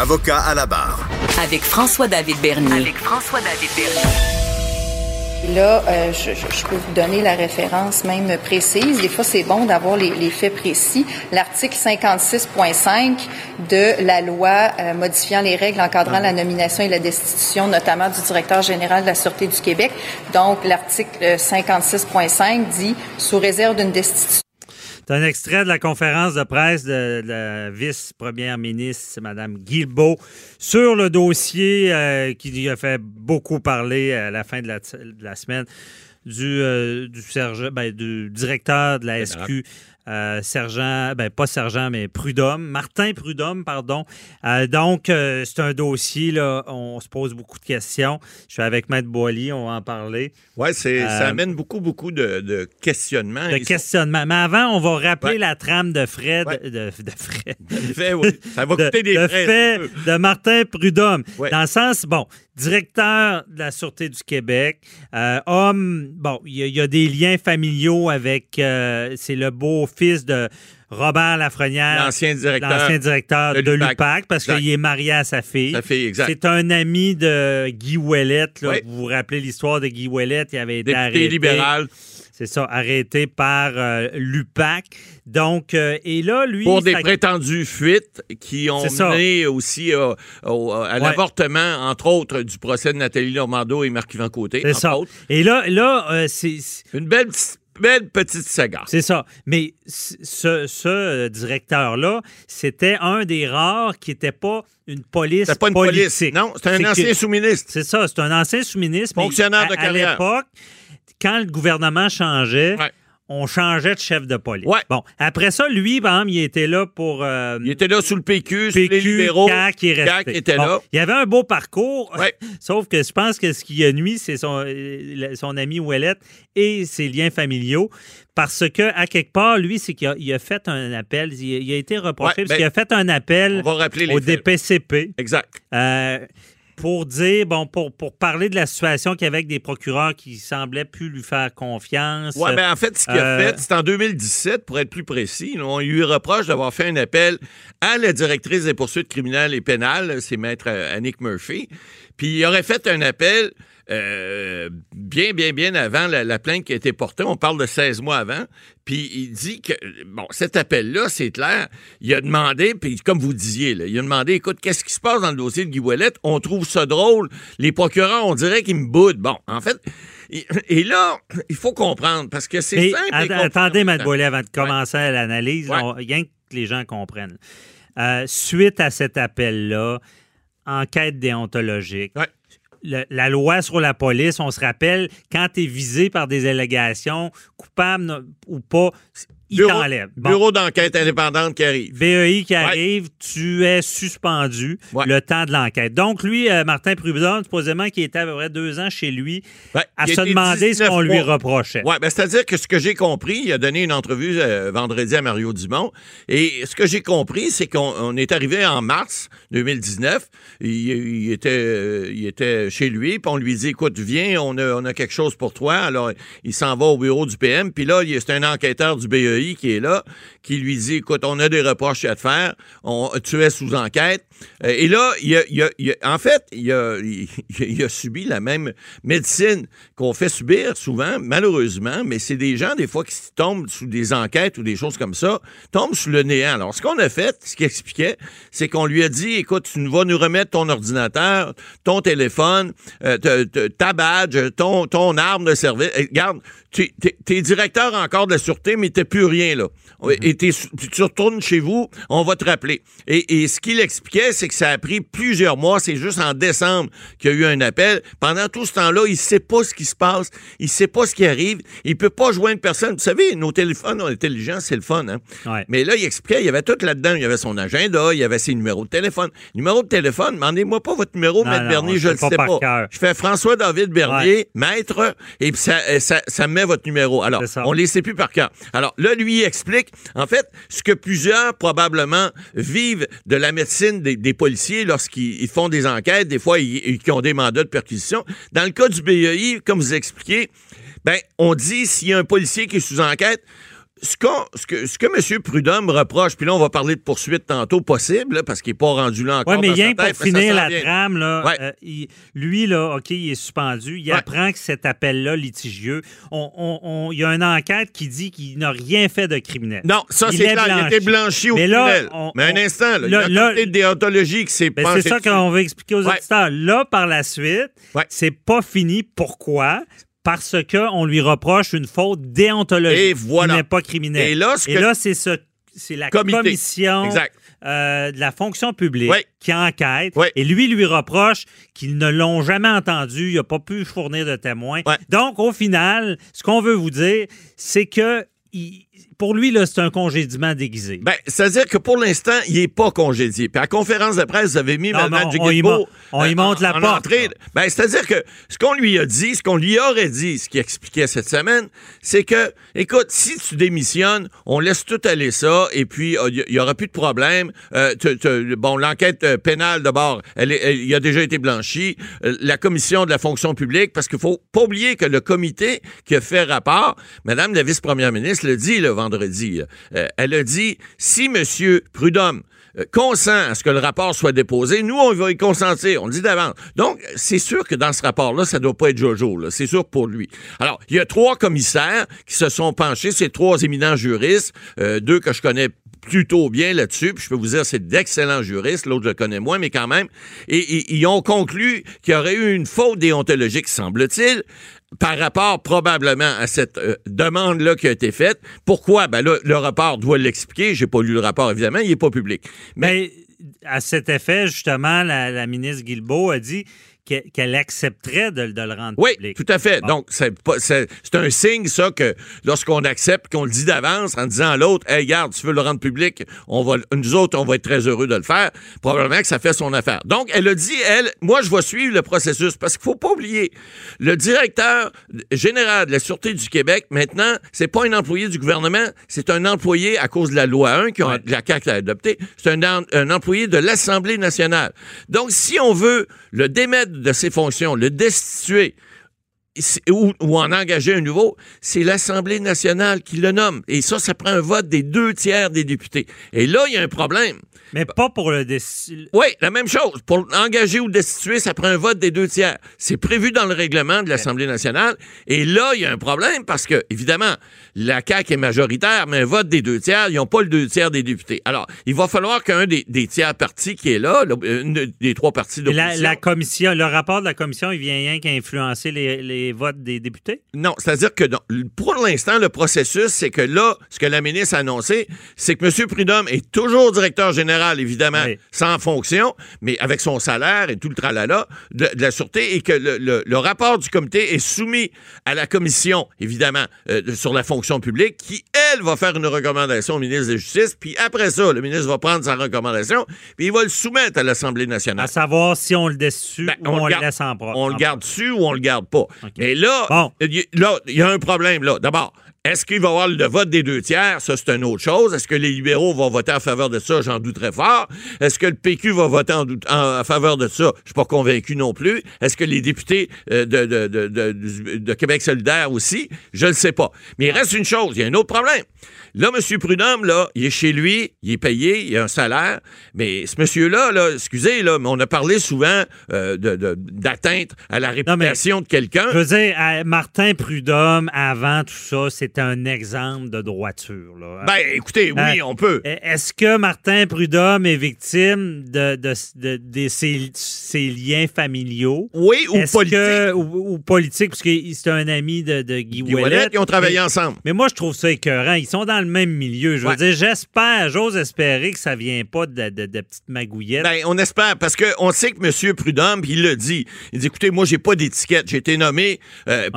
Avocat à la barre. Avec François-David Bernier. Avec François-David Bernier. Là, euh, je, peux vous donner la référence même précise. Des fois, c'est bon d'avoir les, faits précis. L'article 56.5 de la loi euh, modifiant les règles encadrant la nomination et la destitution, notamment du directeur général de la Sûreté du Québec. Donc, l'article 56.5 dit, sous réserve d'une destitution, c'est un extrait de la conférence de presse de, la vice-première ministre, Mme Guilbeault, sur le dossier euh, qui a fait beaucoup parler à la fin de la, semaine du, euh, du, ben, du, directeur de la SQ euh, sergent, ben pas sergent, mais Prudhomme, Martin Prudhomme, pardon. Euh, donc, euh, c'est un dossier, là, on se pose beaucoup de questions. Je suis avec Maître Boily, on va en parler. Oui, ça amène beaucoup, beaucoup de, questionnements. De questionnements. Mais avant, on va rappeler la trame de Fred, de, de, Fred. De oui. Ça va coûter des frais. Fait de Martin Prudhomme. Dans le sens, bon, directeur de la Sûreté du Québec, homme, bon, il y, a des liens familiaux avec, c'est le beau fils de Robert Lafrenière, L'ancien directeur. l'ancien directeur de de l'UPAC. parce qu'il est marié à sa fille. Sa fille, exact. C'est un ami de Guy là. Oui. Vous vous rappelez l'histoire de Guy Ouellette? Il avait été Député arrêté. libéral C'est ça, arrêté par euh, l'UPAC. Donc, euh, et là, lui... pour des ça- prétendues fuites qui ont C'est ça. mené aussi euh, au- à Ouais. l'avortement, entre autres, du procès de Nathalie Normando et Marc-Yvan Côté. C'est ça. autres. Et là, là c'est... c'est- Une belle, petite- belle petite saga. C'est ça. Mais ce, ce, directeur-là, c'était un des rares qui n'était pas une police C'était pas une politique. police. Non, c'était un C'est ancien sous-ministre. C'est ça, c'est un ancien sous-ministre. mais Fonctionnaire à- de carrière. À l'époque, quand le gouvernement changeait, Ouais. on changeait de chef de police. Ouais. Bon, après ça, lui, par exemple, il était là pour... euh, Il était là sous le PQ, sous les PQ, libéraux. CAQ, il. CAQ était Bon, là. Il avait un beau parcours, Ouais. (laughs) sauf que je pense que ce qui a nuit, c'est son, euh, son ami Ouellette et ses liens familiaux. Parce que, à quelque part, lui, c'est qu'il a, il a fait un appel, il a, il a été reproché Ouais, parce ben, qu'il a fait un appel On va rappeler les au faits. DPCP Exact. euh, pour dire, bon, pour, pour parler de la situation qu'il y avait avec des procureurs qui semblaient plus lui faire confiance. Ouais, ben en fait, ce qu'il a Euh, fait, c'est en 2017, pour être plus précis, on lui reproche d'avoir fait un appel à la directrice des poursuites criminelles et pénales, c'est maître euh, Annick Murphy. Puis il aurait fait un appel euh, bien, bien, bien avant la, la plainte qui a été portée. On parle de 16 mois avant. Puis il dit que, bon, cet appel-là, c'est clair, il a demandé, puis comme vous disiez, là, il a demandé, écoute, qu'est-ce qui se passe dans le dossier de Guy Ouellet? On trouve ça drôle. Les procureurs, on dirait qu'ils me boudent. Bon, en fait, et, là, il faut comprendre, parce que c'est simple. att- attendez, Matt Boilet, avant de commencer l'analyse, Ouais. on- rien que les gens comprennent. Euh, suite à cet appel-là, enquête déontologique. Ouais. La loi sur la police, on se rappelle, quand tu es visé par des allégations, coupable ou pas, il Bureau- t'enlève. Bon. Bureau d'enquête indépendante qui arrive. BEI qui arrive, tu es suspendu Ouais. le temps de l'enquête. Donc, lui, euh, Martin Prudhomme, supposément qu'il était à peu près deux ans chez lui, Ouais, à il se demander ce 19 qu'on lui reprochait. Ouais, ben, c'est-à-dire que ce que j'ai compris, il a donné une entrevue euh, vendredi à Mario Dumont, et ce que j'ai compris, c'est qu'on on est arrivé en mars 2019, il, il était, euh, il était chez lui, puis on lui dit, écoute, viens, on a, on a quelque chose pour toi. Alors, il s'en va au bureau du PM, puis là, il c'est un enquêteur du BEI qui est là, qui lui dit, écoute, on a des reproches à te faire, on, tu es sous enquête. Euh, et là, il a, a- en fait, il (laughs) a, subi la même médecine qu'on fait subir souvent, malheureusement, mais c'est des gens, des fois, qui tombent sous des enquêtes ou des choses comme ça, tombent sous le néant. Alors, ce qu'on a fait, ce qu'il expliquait, c'est qu'on lui a dit, écoute, tu vas nous remettre ton ordinateur, ton téléphone, euh, ta badge, ton, ton arme de service. Et Regarde, tu es directeur encore de la sûreté, mais t'es plus rien, là. Tu tu retournes chez vous, on va te rappeler. Et, et ce qu'il expliquait, c'est que ça a pris plusieurs mois. C'est juste en décembre qu'il y a eu un appel. Pendant tout ce temps-là, il sait pas ce qui se passe. Il sait pas ce qui arrive. Il peut pas joindre personne. Vous savez, nos téléphones intelligents, c'est le fun, hein? Ouais. Mais là, il expliquait, il y avait tout là-dedans. Il y avait son agenda, il y avait ses numéros de téléphone. Numéro de téléphone, demandez-moi pas votre numéro, Non, Maître non, Bernier, je le pas sais pas. cœur. Je fais François-David Bernier, maître, et puis ça, ça, ça me met votre numéro. Alors, on les sait plus par cœur. Alors, là, lui, il explique, en fait, ce que plusieurs, probablement, vivent de la médecine des, policiers lorsqu'ils ils font des enquêtes, des fois, ils, ont des mandats de perquisition. Dans le cas du BEI, comme vous expliquez, ben, on dit, s'il y a un policier qui est sous enquête, ce, ce que, ce que M. Prudhomme reproche, puis là, on va parler de poursuite tantôt possible, là, parce qu'il n'est pas rendu là encore. Oui, mais dans sa rien que tête, pour finir la trame, là, Ouais. euh, il- lui, là, OK, il est suspendu. Il Ouais. apprend que cet appel-là, litigieux, on- on- on- il y a une enquête qui dit qu'il n'a rien fait de criminel. Non, ça, Il c'est est clair. Il a été blanchi au Mais là, criminel. mais un instant, là, il y a une déontologie qui s'est Ben, c'est ça qu'on veut expliquer aux Ouais. auditeurs. Là, par la suite, c'est pas fini. Pourquoi? Parce qu'on lui reproche une faute déontologique. Et voilà. Il n'est pas criminel. Et là, c'est ce- c'est la Comité. commission euh, de la fonction publique qui enquête. Et lui lui reproche qu'ils ne l'ont jamais entendu. Il n'a pas pu fournir de témoins. Donc, au final, ce qu'on veut vous dire, c'est que il- pour lui, là, c'est un congédiement déguisé. Ben, c'est-à-dire que pour l'instant, il n'est pas congédié. Puis à la conférence de presse, vous avez mis Non, Mme on- on y mon- on y euh, monte la en porte, entrée. Ben, c'est-à-dire que ce qu'on lui a dit, ce qu'on lui aurait dit, ce qu'il expliquait cette semaine, c'est que, écoute, si tu démissionnes, on laisse tout aller ça, et puis euh, il n'y aura plus de problème. Euh, te- te- bon, l'enquête euh, pénale, d'abord, elle, elle- il a déjà été blanchi. Euh, la commission de la fonction publique, parce qu'il faut pas oublier que le comité qui a fait rapport, Madame la vice-première ministre le dit, le vendredi. Euh, elle a dit, si M. Prudhomme euh, consent à ce que le rapport soit déposé, nous, on va y consentir. On le dit d'avance. Donc, c'est sûr que dans ce rapport-là, ça doit pas être Jojo. C'est sûr pour lui. Alors, il y a trois commissaires qui se sont penchés, ces trois éminents juristes, euh, deux que je connais plutôt bien là-dessus. Puis je peux vous dire, c'est d'excellents juristes. L'autre, je le connais moins, mais quand même. Et, ils ont conclu qu'il y aurait eu une faute déontologique, semble-t-il, par rapport probablement à cette euh, demande-là qui a été faite. Pourquoi? Ben là, le rapport doit l'expliquer. J'ai pas lu le rapport, évidemment. Il est pas public. Mais, à cet effet, justement, la, la ministre Guilbeault a dit qu'elle accepterait de, le rendre oui, public. Oui, tout à fait. Donc, c'est un signe, ça, que lorsqu'on accepte, qu'on le dit d'avance en disant à l'autre, hey, regarde, tu veux le rendre public, on va, nous autres, on va être très heureux de le faire. Probablement que ça fait son affaire. Donc, elle a dit, elle, moi, je vais suivre le processus parce qu'il faut pas oublier, le directeur général de la Sûreté du Québec, maintenant, c'est pas un employé du gouvernement, c'est un employé à cause de la loi 1 que la CAQ a adoptée, c'est un, un employé de l'Assemblée nationale. Donc, si on veut le démettre de ses fonctions, le destituer ou, ou, en engager un nouveau, c'est l'Assemblée nationale qui le nomme. Et ça, ça prend un vote des deux tiers des députés. Et là, il y a un problème. Mais pas pour le destituer. Oui, la même chose. Pour engager ou destituer, ça prend un vote des deux tiers. C'est prévu dans le règlement de l'Assemblée nationale. Et là, il y a un problème parce que, évidemment, la CAQ est majoritaire, mais un vote des deux tiers, ils n'ont pas le deux tiers des députés. Alors, il va falloir qu'un des, tiers partis qui est là, une des trois partis d'opposition... La, la, commission, le rapport de la commission, il vient rien qu'à influencer les, votes des députés? Non, c'est-à-dire que pour l'instant, le processus, c'est que là, ce que la ministre a annoncé, c'est que M. Prudhomme est toujours directeur général évidemment, sans fonction, mais avec son salaire et tout le tralala de, de la Sûreté, et que le, rapport du comité est soumis à la commission, évidemment, euh, sur la fonction publique, qui, elle, va faire une recommandation au ministre de la Justice, puis après ça, le ministre va prendre sa recommandation, puis il va le soumettre à l'Assemblée nationale. À savoir si on le dessus ben, ou on, le, laisse en propre. On le garde dessus ou on le garde pas. Mais là, il y a un problème, là. D'abord, est-ce qu'il va y avoir le vote des deux tiers? Ça, c'est une autre chose. Est-ce que les libéraux vont voter en faveur de ça? J'en doute très fort. Est-ce que le PQ va voter en, faveur de ça? Je suis pas convaincu non plus. Est-ce que les députés euh, de, de, Québec solidaire aussi? Je ne sais pas. Mais il reste une chose. Il y a un autre problème. Là, M. Prudhomme, là, il est chez lui, il est payé, il a un salaire. Mais ce monsieur-là, là, excusez, là, mais on a parlé souvent euh, d'atteinte à la réputation de quelqu'un. Je veux dire, Martin Prudhomme, avant tout ça, c'était un exemple de droiture. Là. Ben, écoutez, oui, euh, on peut. Est-ce que Martin Prudhomme est victime de, de, ses, liens familiaux? Oui, ou politiques. Ou, politique, parce que c'est un ami de, Guy, Guy Ils ont travaillé ensemble. Mais moi, je trouve ça écœurant. Ils sont dans le même milieu. Je veux dire, j'espère, j'ose espérer que ça vient pas de, de, petites magouillettes. Ben, on espère, parce qu'on sait que M. Prudhomme, il le dit. Il dit, écoutez, moi, j'ai pas d'étiquette. J'ai été nommé, euh,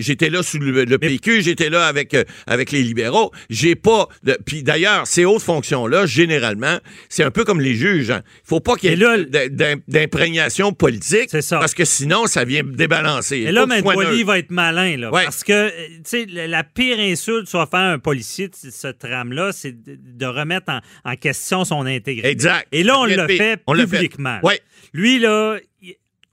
j'étais là sous le, PQ, j'étais là avec, euh, avec les libéraux. J'ai pas de... Puis d'ailleurs, ces hautes fonctions-là, généralement, c'est un peu comme les juges. Hein. Il faut pas qu'il y ait d'imprégnation politique. Ça. Parce que sinon, ça vient débalancer. Et là, M. va être malin, là. Parce que, euh, tu sais, la pire insulte soit faire un policier de ce trame-là, c'est de remettre en, question son intégrité. Exact. Et là, on le fait publiquement. Oui. Lui, là,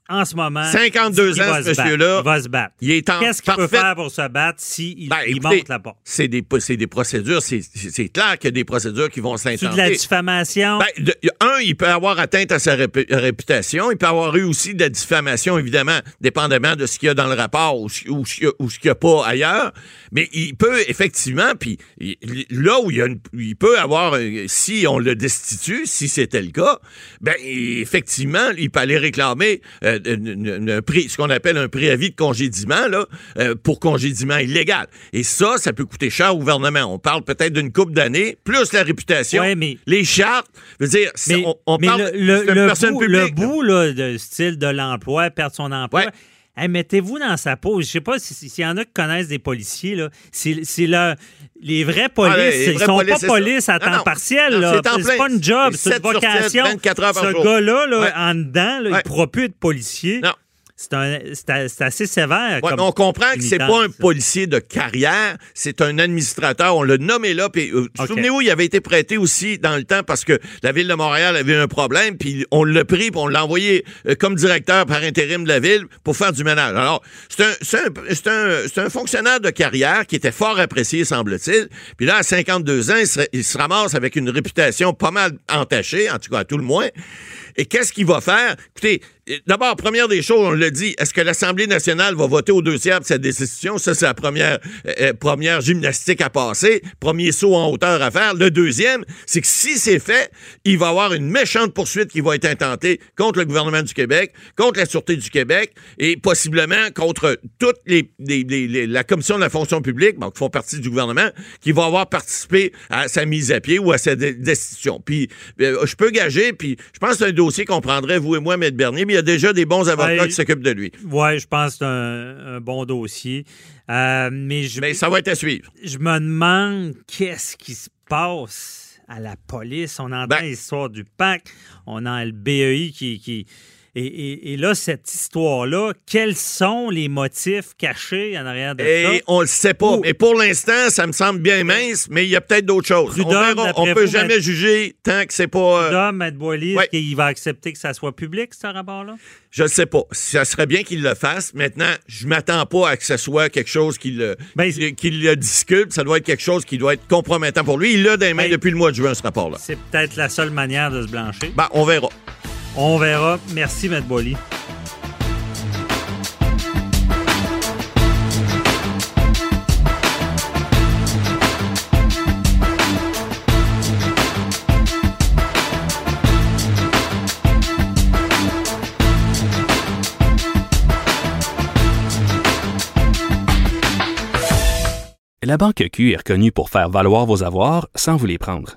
en ce moment. 52 ans, ce monsieur-là. Il va se battre. Il est en Qu'est-ce qu'il peut faire pour se battre s'il ben, monte la porte? C'est des, des procédures. C'est clair qu'il y a des procédures qui vont s'intenter. C'est de la diffamation? Ben, un, il peut avoir atteinte à sa réputation. Il peut avoir eu aussi de la diffamation, évidemment, dépendamment de ce qu'il y a dans le rapport ou, ou, ce qu'il n'y a, pas ailleurs. Mais il peut effectivement, puis là où il, y a il peut avoir, si on le destitue, si c'était le cas, ben effectivement, il peut aller réclamer euh, ce qu'on appelle un préavis de congédiement là, euh, pour congédiement illégal. Et ça, ça peut coûter cher au gouvernement. On parle peut-être d'une coupe d'années, plus la réputation, les chartes. Je veux dire, on, parle le, le, personne bout, Le bout là, de style de l'emploi, perdre son emploi. Mettez-vous dans sa peau. Je sais pas s'il y en a qui connaissent des policiers. Là. C'est, les vrais ah, polices. ils sont pas police à temps partiel. C'est, pas une job, c'est une vocation. Ce gars-là, en dedans, il ne pourra plus être policier. C'est assez sévère. Ouais, on comprend que c'est pas un policier de carrière, c'est un administrateur. On l'a nommé là. Puis, euh, Souvenez-vous, il avait été prêté aussi dans le temps parce que la ville de Montréal avait un problème, puis on l'a pris, puis on l'a envoyé euh, comme directeur par intérim de la ville pour faire du ménage. Alors, c'est un, un, un, fonctionnaire de carrière qui était fort apprécié, semble-t-il. Puis là, à 52 ans, il se, il se ramasse avec une réputation pas mal entachée, en tout cas à tout le moins. Et qu'est-ce qu'il va faire? Écoutez, D'abord, première des choses, on le dit, est-ce que l'Assemblée nationale va voter au deux tiers pour cette décision? Ça, c'est la première, euh, euh, première gymnastique à passer, premier saut en hauteur à faire. Le deuxième, c'est que si c'est fait, il va y avoir une méchante poursuite qui va être intentée contre le gouvernement du Québec, contre la Sûreté du Québec et possiblement contre toute les, la Commission de la fonction publique, qui font partie du gouvernement, qui va avoir participé à sa mise à pied ou à sa décision. Puis, euh, je peux gager, puis je pense que c'est un dossier qu'on prendrait, vous et moi, M. Bernier, a déjà des bons avocats qui s'occupent de lui. Oui, je pense que c'est un, bon dossier. Euh, mais, je, ça va être à suivre. Je me demande qu'est-ce qui se passe à la police. On entend ben l'histoire du PAC, on a le BEI qui, qui et, là, cette histoire-là, quels sont les motifs cachés en arrière de et ça? On le sait pas. Mais pour l'instant, ça me semble bien mince, mais il y a peut-être d'autres choses. on ne peut jamais juger tant que c'est pas. Euh... Maître Boily, qu'il va accepter que ça soit public, ce rapport-là? Je ne sais pas. Ça serait bien qu'il le fasse. Maintenant, je m'attends pas à que ce soit quelque chose qu'il le, ben, le discute. Ça doit être quelque chose qui doit être compromettant pour lui. Il l'a dans les mains ben, depuis le mois de juin, ce rapport-là. C'est peut-être la seule manière de se blancher. Ben, on verra. On verra. Merci, M. Boily. La Banque Q est reconnue pour faire valoir vos avoirs sans vous les prendre.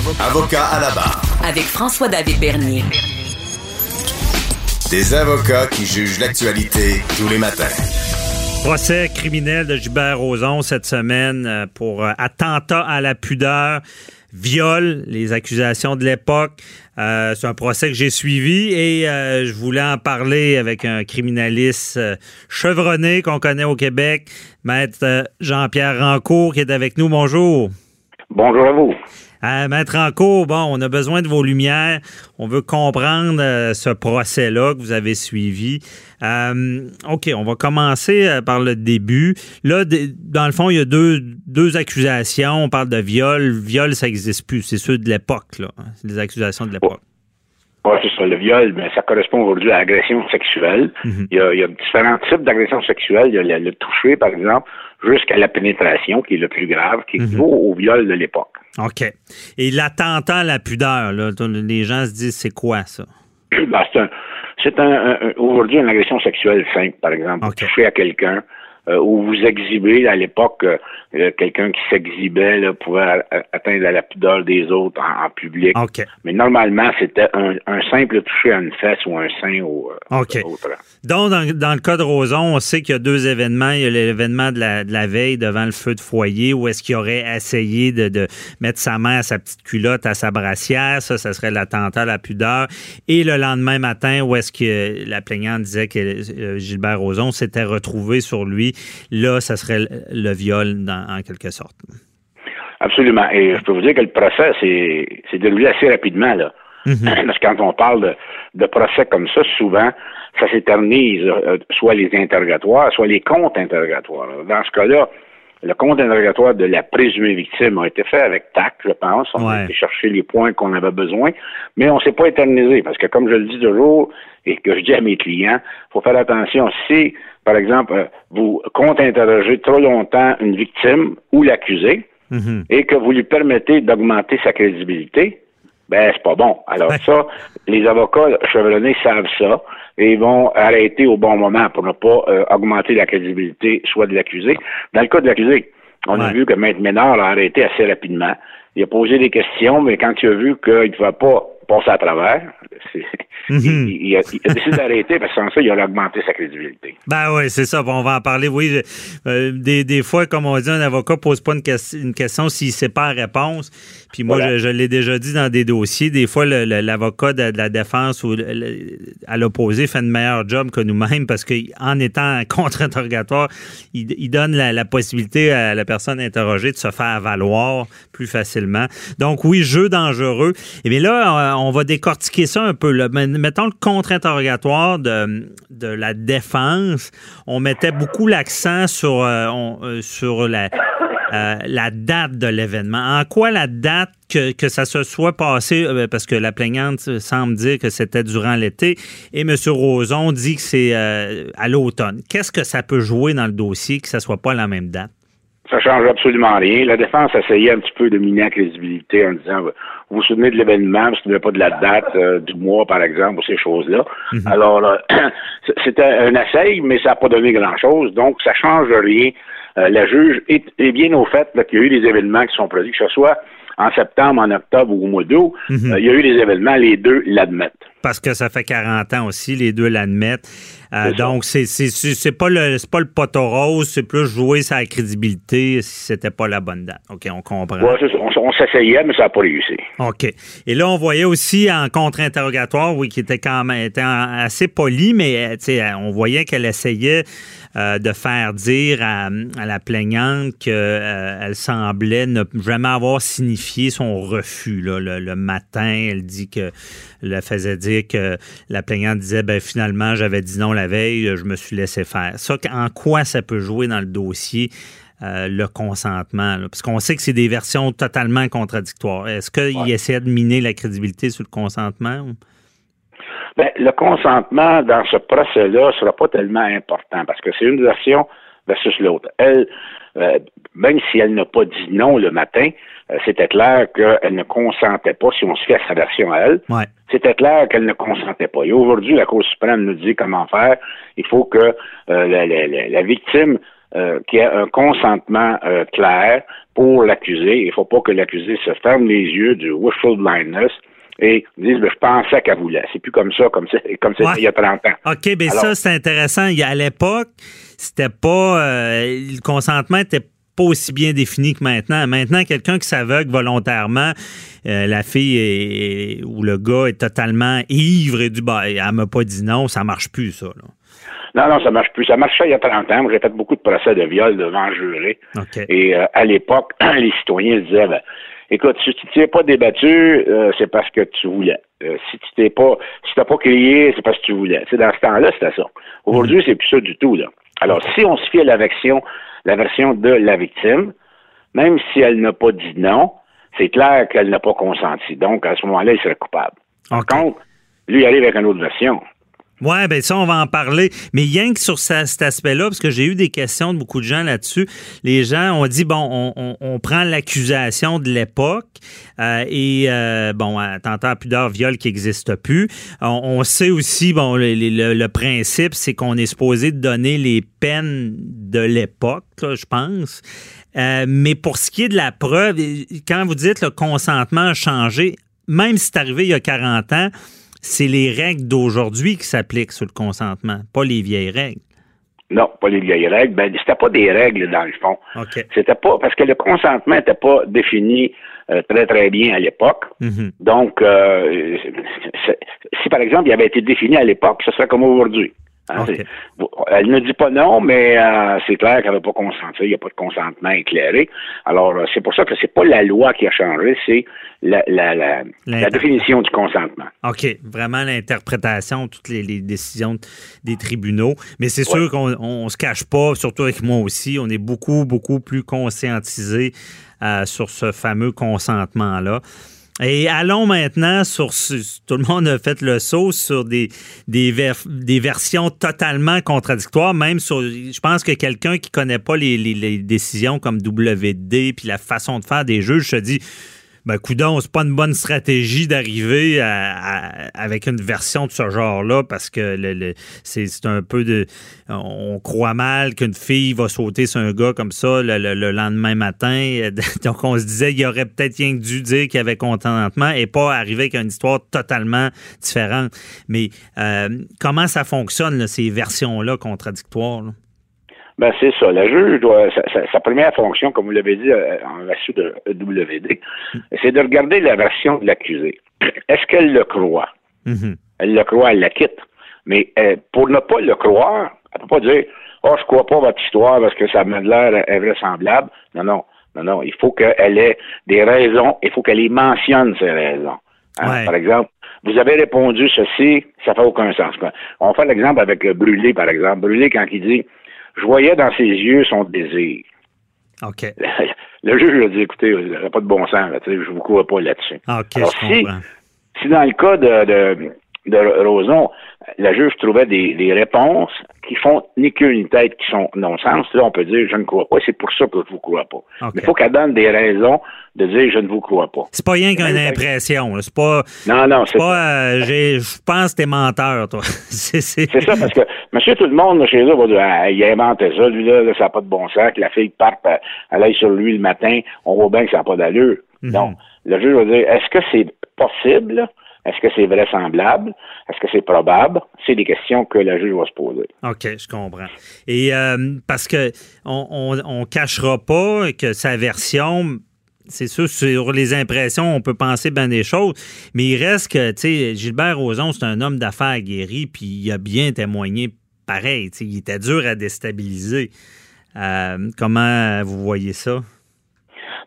Avocat à la barre. Avec François-David Bernier. Des avocats qui jugent l'actualité tous les matins. Procès criminel de Gilbert Rozon cette semaine euh, pour euh, attentat à la pudeur, viol, les accusations de l'époque. Euh, c'est un procès que j'ai suivi et je voulais en parler avec un criminaliste chevronné qu'on connaît au Québec, maître Jean-Pierre Rancourt qui est avec nous. Bonjour. Bonjour à vous. Euh, Maître Rancourt, bon, on a besoin de vos lumières. On veut comprendre euh, ce procès-là que vous avez suivi. Euh, OK, on va commencer euh, par le début. Là, dans le fond, il y a deux, deux accusations. On parle de viol. Viol, ça n'existe plus. C'est ceux de l'époque, là. C'est des accusations de l'époque. Oui, c'est ça. Le viol, mais ça correspond aujourd'hui à l'agression sexuelle. Mhm. il, y a, différents types d'agressions sexuelles. Il y a le, toucher, par exemple, jusqu'à la pénétration, qui est le plus grave, qui équivaut mhm. au viol de l'époque. OK. Et l'attentat à la pudeur, là, les gens se disent, c'est quoi ça? (clears throat) Ben, c'est un, aujourd'hui une agression sexuelle simple, par exemple. Toucher à quelqu'un, où vous exhibez à l'époque euh, quelqu'un qui s'exhibait pouvait atteindre la pudeur des autres en, public. Mais normalement, c'était un, simple toucher à une fesse ou un sein ou euh, autre. Donc, dans, le cas de Roson, on sait qu'il y a deux événements. Il y a l'événement de la, veille devant le feu de foyer où est-ce qu'il aurait essayé de, mettre sa main à sa petite culotte, à sa brassière. Ça, ça serait l'attentat à la pudeur. Et le lendemain matin, où est-ce que la plaignante disait que Gilbert Roson s'était retrouvé sur lui là, ça serait le viol en quelque sorte. Absolument. Et je peux vous dire que le procès s'est déroulé assez rapidement. Là. Mhm. (clears throat) Parce que quand on parle de, procès comme ça, souvent, ça s'éternise, euh, soit les interrogatoires, soit les comptes interrogatoires. Dans ce cas-là, le compte interrogatoire de la présumée victime a été fait avec tact, je pense. On a été chercher les points qu'on avait besoin, mais on ne s'est pas éternisé parce que, comme je le dis toujours et que je dis à mes clients, il faut faire attention. Si, par exemple, euh, vous comptez interroger trop longtemps une victime ou l'accusé mm-hmm. et que vous lui permettez d'augmenter sa crédibilité, ben c'est pas bon. Alors ça, les avocats chevronnés savent ça. Et vont arrêter au bon moment pour ne pas euh, augmenter la crédibilité soit de l'accusé. Dans le cas de l'accusé, on a vu que Maître Ménard l'a arrêté assez rapidement. Il a posé des questions, mais quand il a vu qu'il ne pouvait pas passer à travers, Mhm. il, a, décidé d'arrêter parce que sans ça, il a augmenté sa crédibilité. Ben oui, c'est ça. On va en parler. Oui, euh, des, des, fois, comme on dit, un avocat ne pose pas une, une question s'il ne sait pas la réponse. Puis moi, je, l'ai déjà dit dans des dossiers. Des fois, l'avocat de, la défense ou à l'opposé fait un meilleur job que nous-mêmes parce qu'en étant (laughs) contre-interrogatoire, il, donne la, possibilité à la personne interrogée de se faire valoir plus facilement. Donc oui, jeu dangereux. Et bien là, on va décortiquer ça un peu. Mettons le contre-interrogatoire de, de, la défense, on mettait beaucoup l'accent sur, euh, euh, euh, la date de l'événement. En quoi la date que, ça se soit passé, parce que la plaignante semble dire que c'était durant l'été, et M. Roson dit que c'est à l'automne. Qu'est-ce que ça peut jouer dans le dossier que ça ne soit pas la même date? Ça change absolument rien. La défense essayait un petit peu de miner la crédibilité en disant vous vous souvenez de l'événement, vous vous souvenez pas de la date euh, du mois, par exemple, ou ces choses-là. Mhm. Alors, euh, (clears throat) c'était un essai, mais ça n'a pas donné grand-chose, donc ça change rien. Euh, la juge est, bien au fait qu'il y a eu des événements qui sont produits, que ce soit en septembre, en octobre ou au mois d'août, mhm. il y a eu des événements, les deux l'admettent. Parce que ça fait 40 ans aussi, les deux l'admettent. Euh, donc, c'est, c'est, pas le c'est pas le poteau rose, c'est plus jouer sa crédibilité si c'était pas la bonne date. OK, on comprend. on, s'essayait, mais ça n'a pas réussi. OK. Et là, on voyait aussi en contre-interrogatoire, oui, qui était quand même était assez poli, mais euh, on voyait qu'elle essayait euh, de faire dire à, la plaignante qu'elle semblait ne jamais avoir signifié son refus. le, matin, elle dit que elle faisait dire que la plaignante disait ben finalement j'avais dit non la veille, je me suis laissé faire. Ça, en quoi ça peut jouer dans le dossier? Euh, le consentement? Parce qu'on sait que c'est des versions totalement contradictoires. Est-ce qu'il essaie de miner la crédibilité sur le consentement? Ben, le consentement dans ce procès-là ne sera pas tellement important parce que c'est une version versus l'autre. Elle, euh, même si elle n'a pas dit non le matin, euh, c'était clair qu'elle ne consentait pas, si on se fait à sa version à elle, c'était clair qu'elle ne consentait pas. Et aujourd'hui, la Cour suprême nous dit comment faire. Il faut que euh, la, la, la, victime euh, qui ait un consentement clair pour l'accusé. Il ne faut pas que l'accusé se ferme les yeux du wishful blindness et dise ben, je pensais qu'elle voulait. C'est plus comme ça, comme c'était comme il y a 30 ans. OK, bien ça, c'est intéressant. À l'époque, c'était pas le consentement était pas aussi bien défini que maintenant. Maintenant, quelqu'un qui s'aveugle volontairement, euh, la fille ou le gars est totalement ivre et du bah, elle m'a pas dit non, ça marche plus, ça. Non, non, ça marche plus. Ça marchait il y a 30 ans. J'ai fait beaucoup de procès de viol devant juré. Et euh, à l'époque, (clears throat) les citoyens disaient ben, écoute, si tu t'es pas débattu, euh, c'est parce que tu voulais. si tu t'es pas si t'as pas crié, c'est parce que tu voulais. dans ce temps-là, c'était ça. Aujourd'hui, mhm. c'est plus ça du tout, là. Alors, si on se fie à la version la version de la victime, même si elle n'a pas dit non, c'est clair qu'elle n'a pas consenti. Donc, à ce moment-là, il serait coupable. Par contre, lui, il arrive avec une autre version. Oui, bien ça, on va en parler. Mais rien que sur cet aspect-là, parce que j'ai eu des questions de beaucoup de gens là-dessus, les gens ont dit, bon, on, prend l'accusation de l'époque euh, et, euh, bon, attentat à pudeur, viol qui n'existe plus. On, sait aussi, bon, le, principe, c'est qu'on est supposé donner les peines de l'époque, je pense. Euh, mais pour ce qui est de la preuve, quand vous dites le consentement a changé, même si c'est arrivé il y a 40 ans, c'est les règles d'aujourd'hui qui s'appliquent sur le consentement, pas les vieilles règles. Non, pas les vieilles règles. Ben, c'était pas des règles dans le fond. C'était pas parce que le consentement n'était pas défini euh, très très bien à l'époque. Mm-hmm. Donc, euh, si par exemple il avait été défini à l'époque, ce serait comme aujourd'hui. Hein, elle ne dit pas non, mais euh, c'est clair qu'elle n'a pas consenti. Il n'y a pas de consentement éclairé. Alors, euh, c'est pour ça que c'est pas la loi qui a changé, c'est la, définition du consentement. OK. Vraiment l'interprétation, toutes les, décisions des tribunaux. Mais c'est sûr qu'on ne se cache pas, surtout avec moi aussi, on est beaucoup, beaucoup plus conscientisé euh, sur ce fameux consentement-là. Et allons maintenant sur, tout le monde a fait le saut sur des, versions totalement contradictoires, même sur, je pense que quelqu'un qui connaît pas les, les, décisions comme WD puis la façon de faire des juges se dit, Ben, coudon, c'est pas une bonne stratégie d'arriver avec une version de ce genre-là parce que c'est un peu de. On croit mal qu'une fille va sauter sur un gars comme ça le, lendemain matin. (laughs) Donc, on se disait qu'il aurait peut-être rien dû dire qu'il y avait contentement et pas arriver avec une histoire totalement différente. Mais euh, comment ça fonctionne, ces versions-là contradictoires? Ben, c'est ça. La juge doit, sa, première fonction, comme vous l'avez dit euh, en version de WD, c'est de regarder la version de l'accusé. Est-ce qu'elle le croit? Mm-hmm. Elle le croit, elle la quitte. Mais euh, pour ne pas le croire, elle ne peut pas dire Oh, je crois pas votre histoire parce que ça m'a l'air invraisemblable. Non, non. Non, non. Il faut qu'elle ait des raisons, il faut qu'elle y mentionne ces raisons. Hein? Par exemple, vous avez répondu ceci, ça fait aucun sens. On fait l'exemple avec Brûlé, par exemple. Brûlé, quand il dit je voyais dans ses yeux son désir. OK. (laughs) Le juge lui a dit, écoutez, il n'y a pas de bon sens, là, je ne vous crois pas là-dessus. OK, Alors, si, si dans le cas de, de Roson, la juge trouvait des, réponses qui font ni queue ni tête, qui sont non-sens. Là, on peut dire je ne crois pas, c'est pour ça que je ne vous crois pas. Mais il faut qu'elle donne des raisons de dire je ne vous crois pas. C'est pas rien qu'une impression. C'est pas. Non, non, c'est pas. Euh, je pense que t'es menteur, toi. (laughs) c'est ça, parce que monsieur tout le monde chez eux va dire ah, il a inventé ça, lui là, ça n'a pas de bon sens, que la fille parte, euh, elle aille sur lui le matin, on voit bien que ça n'a pas d'allure. Mhm. Donc, le juge va dire est-ce que c'est possible? Est-ce que c'est vraisemblable? Est-ce que c'est probable? C'est des questions que la juge va se poser. OK, je comprends. Et euh, parce que on, on, cachera pas que sa version c'est sûr, sur les impressions, on peut penser bien des choses, mais il reste que, tu sais, Gilbert Rozon, c'est un homme d'affaires guéri, puis il a bien témoigné pareil. Il était dur à déstabiliser. Euh, comment vous voyez ça?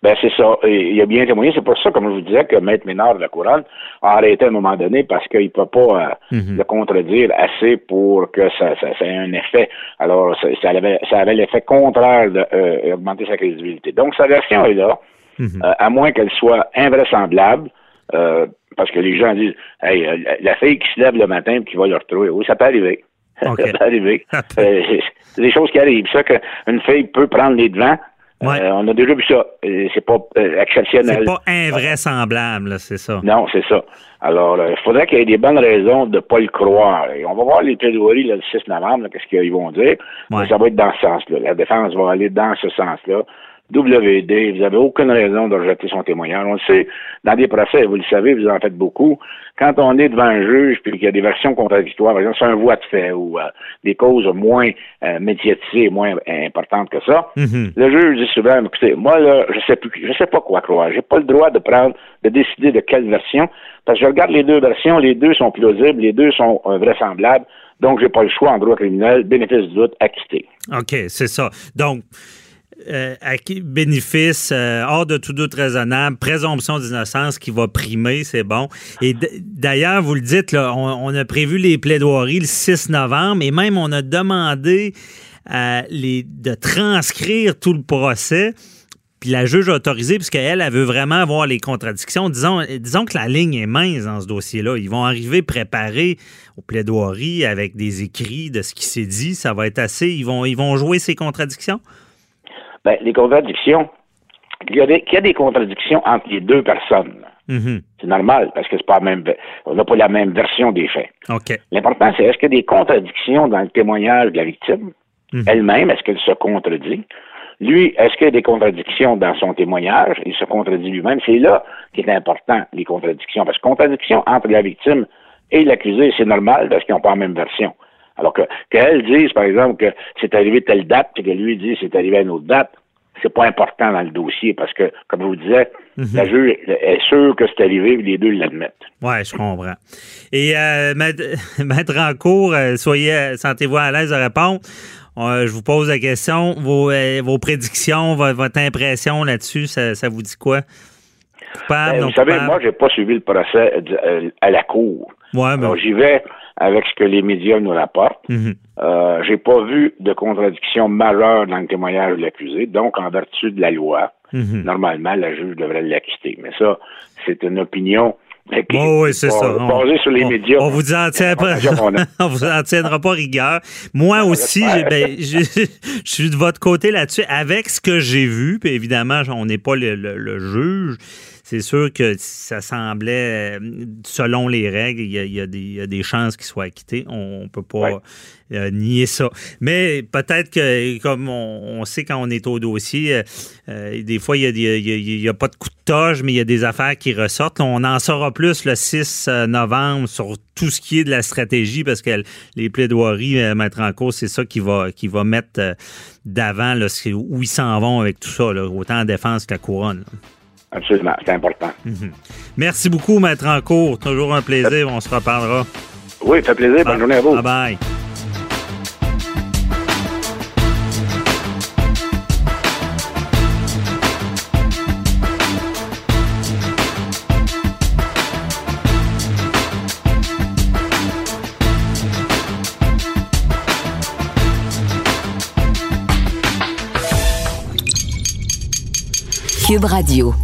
Ben c'est ça. Il a bien témoigné. C'est pour ça, comme je vous disais, que Maître Ménard de la Couronne a arrêté à un moment donné parce qu'il ne peut pas euh, mhm. le contredire assez pour que ça, ça, ait un effet. Alors, ça, avait, ça avait l'effet contraire d'augmenter euh, sa crédibilité. Donc, sa version est là, mhm. euh, à moins qu'elle soit invraisemblable. parce que les gens disent Hey, la fille qui se lève le matin et qui va le retrouver. Oui, ça peut arriver. (laughs) ça peut arriver. (laughs) c'est des choses qui arrivent. Ça qu'une fille peut prendre les devants, euh, on a déjà vu ça. C'est pas euh, exceptionnel. C'est pas invraisemblable, c'est ça. Non, c'est ça. Alors, euh, il faudrait qu'il y ait des bonnes raisons de ne pas le croire. Et on va voir les plaidoiries le 6 novembre, qu'est-ce qu'ils vont dire. Ça va être dans ce sens-là. La défense va aller dans ce sens-là. WD, vous n'avez aucune raison de rejeter son témoignage. On le sait, dans des procès, vous le savez, vous en faites beaucoup. Quand on est devant un juge puis qu'il y a des versions contradictoires, par exemple, c'est un voie de fait ou euh, des causes moins euh, médiatisées, moins importantes que ça, mm-hmm. le juge dit souvent, écoutez, moi là, je sais plus, je sais pas quoi croire. J'ai pas le droit de prendre, de décider de quelle version, parce que je regarde les deux versions, les deux sont plausibles, les deux sont euh, vraisemblables, donc j'ai pas le choix en droit criminel, bénéfice du doute, acquitté. OK, c'est ça. Donc, euh, bénéfice euh, hors de tout doute raisonnable, présomption d'innocence qui va primer, c'est bon. Et d'ailleurs, vous le dites, on, a prévu les plaidoiries le 6 novembre et même on a demandé de transcrire tout le procès. Puis la juge a autorisé, puisqu'elle, elle veut vraiment avoir les contradictions. Disons, disons que la ligne est mince dans ce dossier-là. Ils vont arriver préparés aux plaidoiries avec des écrits de ce qui s'est dit. Ça va être assez. Ils vont, ils vont jouer ces contradictions? Ben, les contradictions, il y, a des, y a des contradictions entre les deux personnes. Mm-hmm. C'est normal, parce que c'est pas même, on n'a pas la même version des faits. L'important, c'est est-ce qu'il y a des contradictions dans le témoignage de la victime? Mm-hmm. elle-même, est-ce qu'elle se contredit? Lui, est-ce qu'il y a des contradictions dans son témoignage? Il se contredit lui-même. C'est là qu'il est important, les contradictions. Parce que contradiction entre la victime et l'accusé, c'est normal parce qu'ils n'ont pas la même version. Alors que qu'elle dise, par exemple, que c'est arrivé telle date, puis que lui dit c'est arrivé à une autre date, c'est pas important dans le dossier parce que, comme je vous disais, mhm. la juge est sûre que c'est arrivé, les deux l'admettent. Oui, je comprends. Et euh, maître, (laughs) en cours, euh, soyez, sentez-vous à l'aise de répondre. Euh, je vous pose la question, vos, vos prédictions, votre, impression là-dessus, ça, vous dit quoi? Coupable, ben, vous savez, moi, j'ai pas suivi le procès à la cour. Ouais, ben... j'y vais avec ce que les médias nous rapportent. Mhm. Euh, j'ai pas vu de contradiction majeure dans le témoignage de l'accusé. Donc, en vertu de la loi, mhm. normalement, la juge devrait l'acquitter. Mais ça, c'est une opinion oui, c'est ça. Basée sur les médias. On vous en (laughs) on vous en tiendra pas rigueur. Moi aussi, ben, je, suis de votre côté là-dessus avec ce que j'ai vu. Puis évidemment, on n'est pas le, le, juge c'est sûr que ça semblait, selon les règles, il y a, des, chances qu'il soit acquitté. On ne peut pas euh, nier ça. Mais peut-être que, comme on, sait quand on est au dossier, euh, euh, des fois, il n'y a, pas de coup de toge, mais il y a des affaires qui ressortent. On en saura plus le 6 novembre sur tout ce qui est de la stratégie, parce que les plaidoiries, mettre en cause, c'est ça qui va, qui va mettre d'avant où ils s'en vont avec tout ça, autant en défense que la couronne. Absolument, c'est important. Mhm. Merci beaucoup, Maître en cours. Toujours un plaisir. On se reparlera. Oui, ça fait plaisir. Bonne journée à vous. Bye bye. Cube Radio.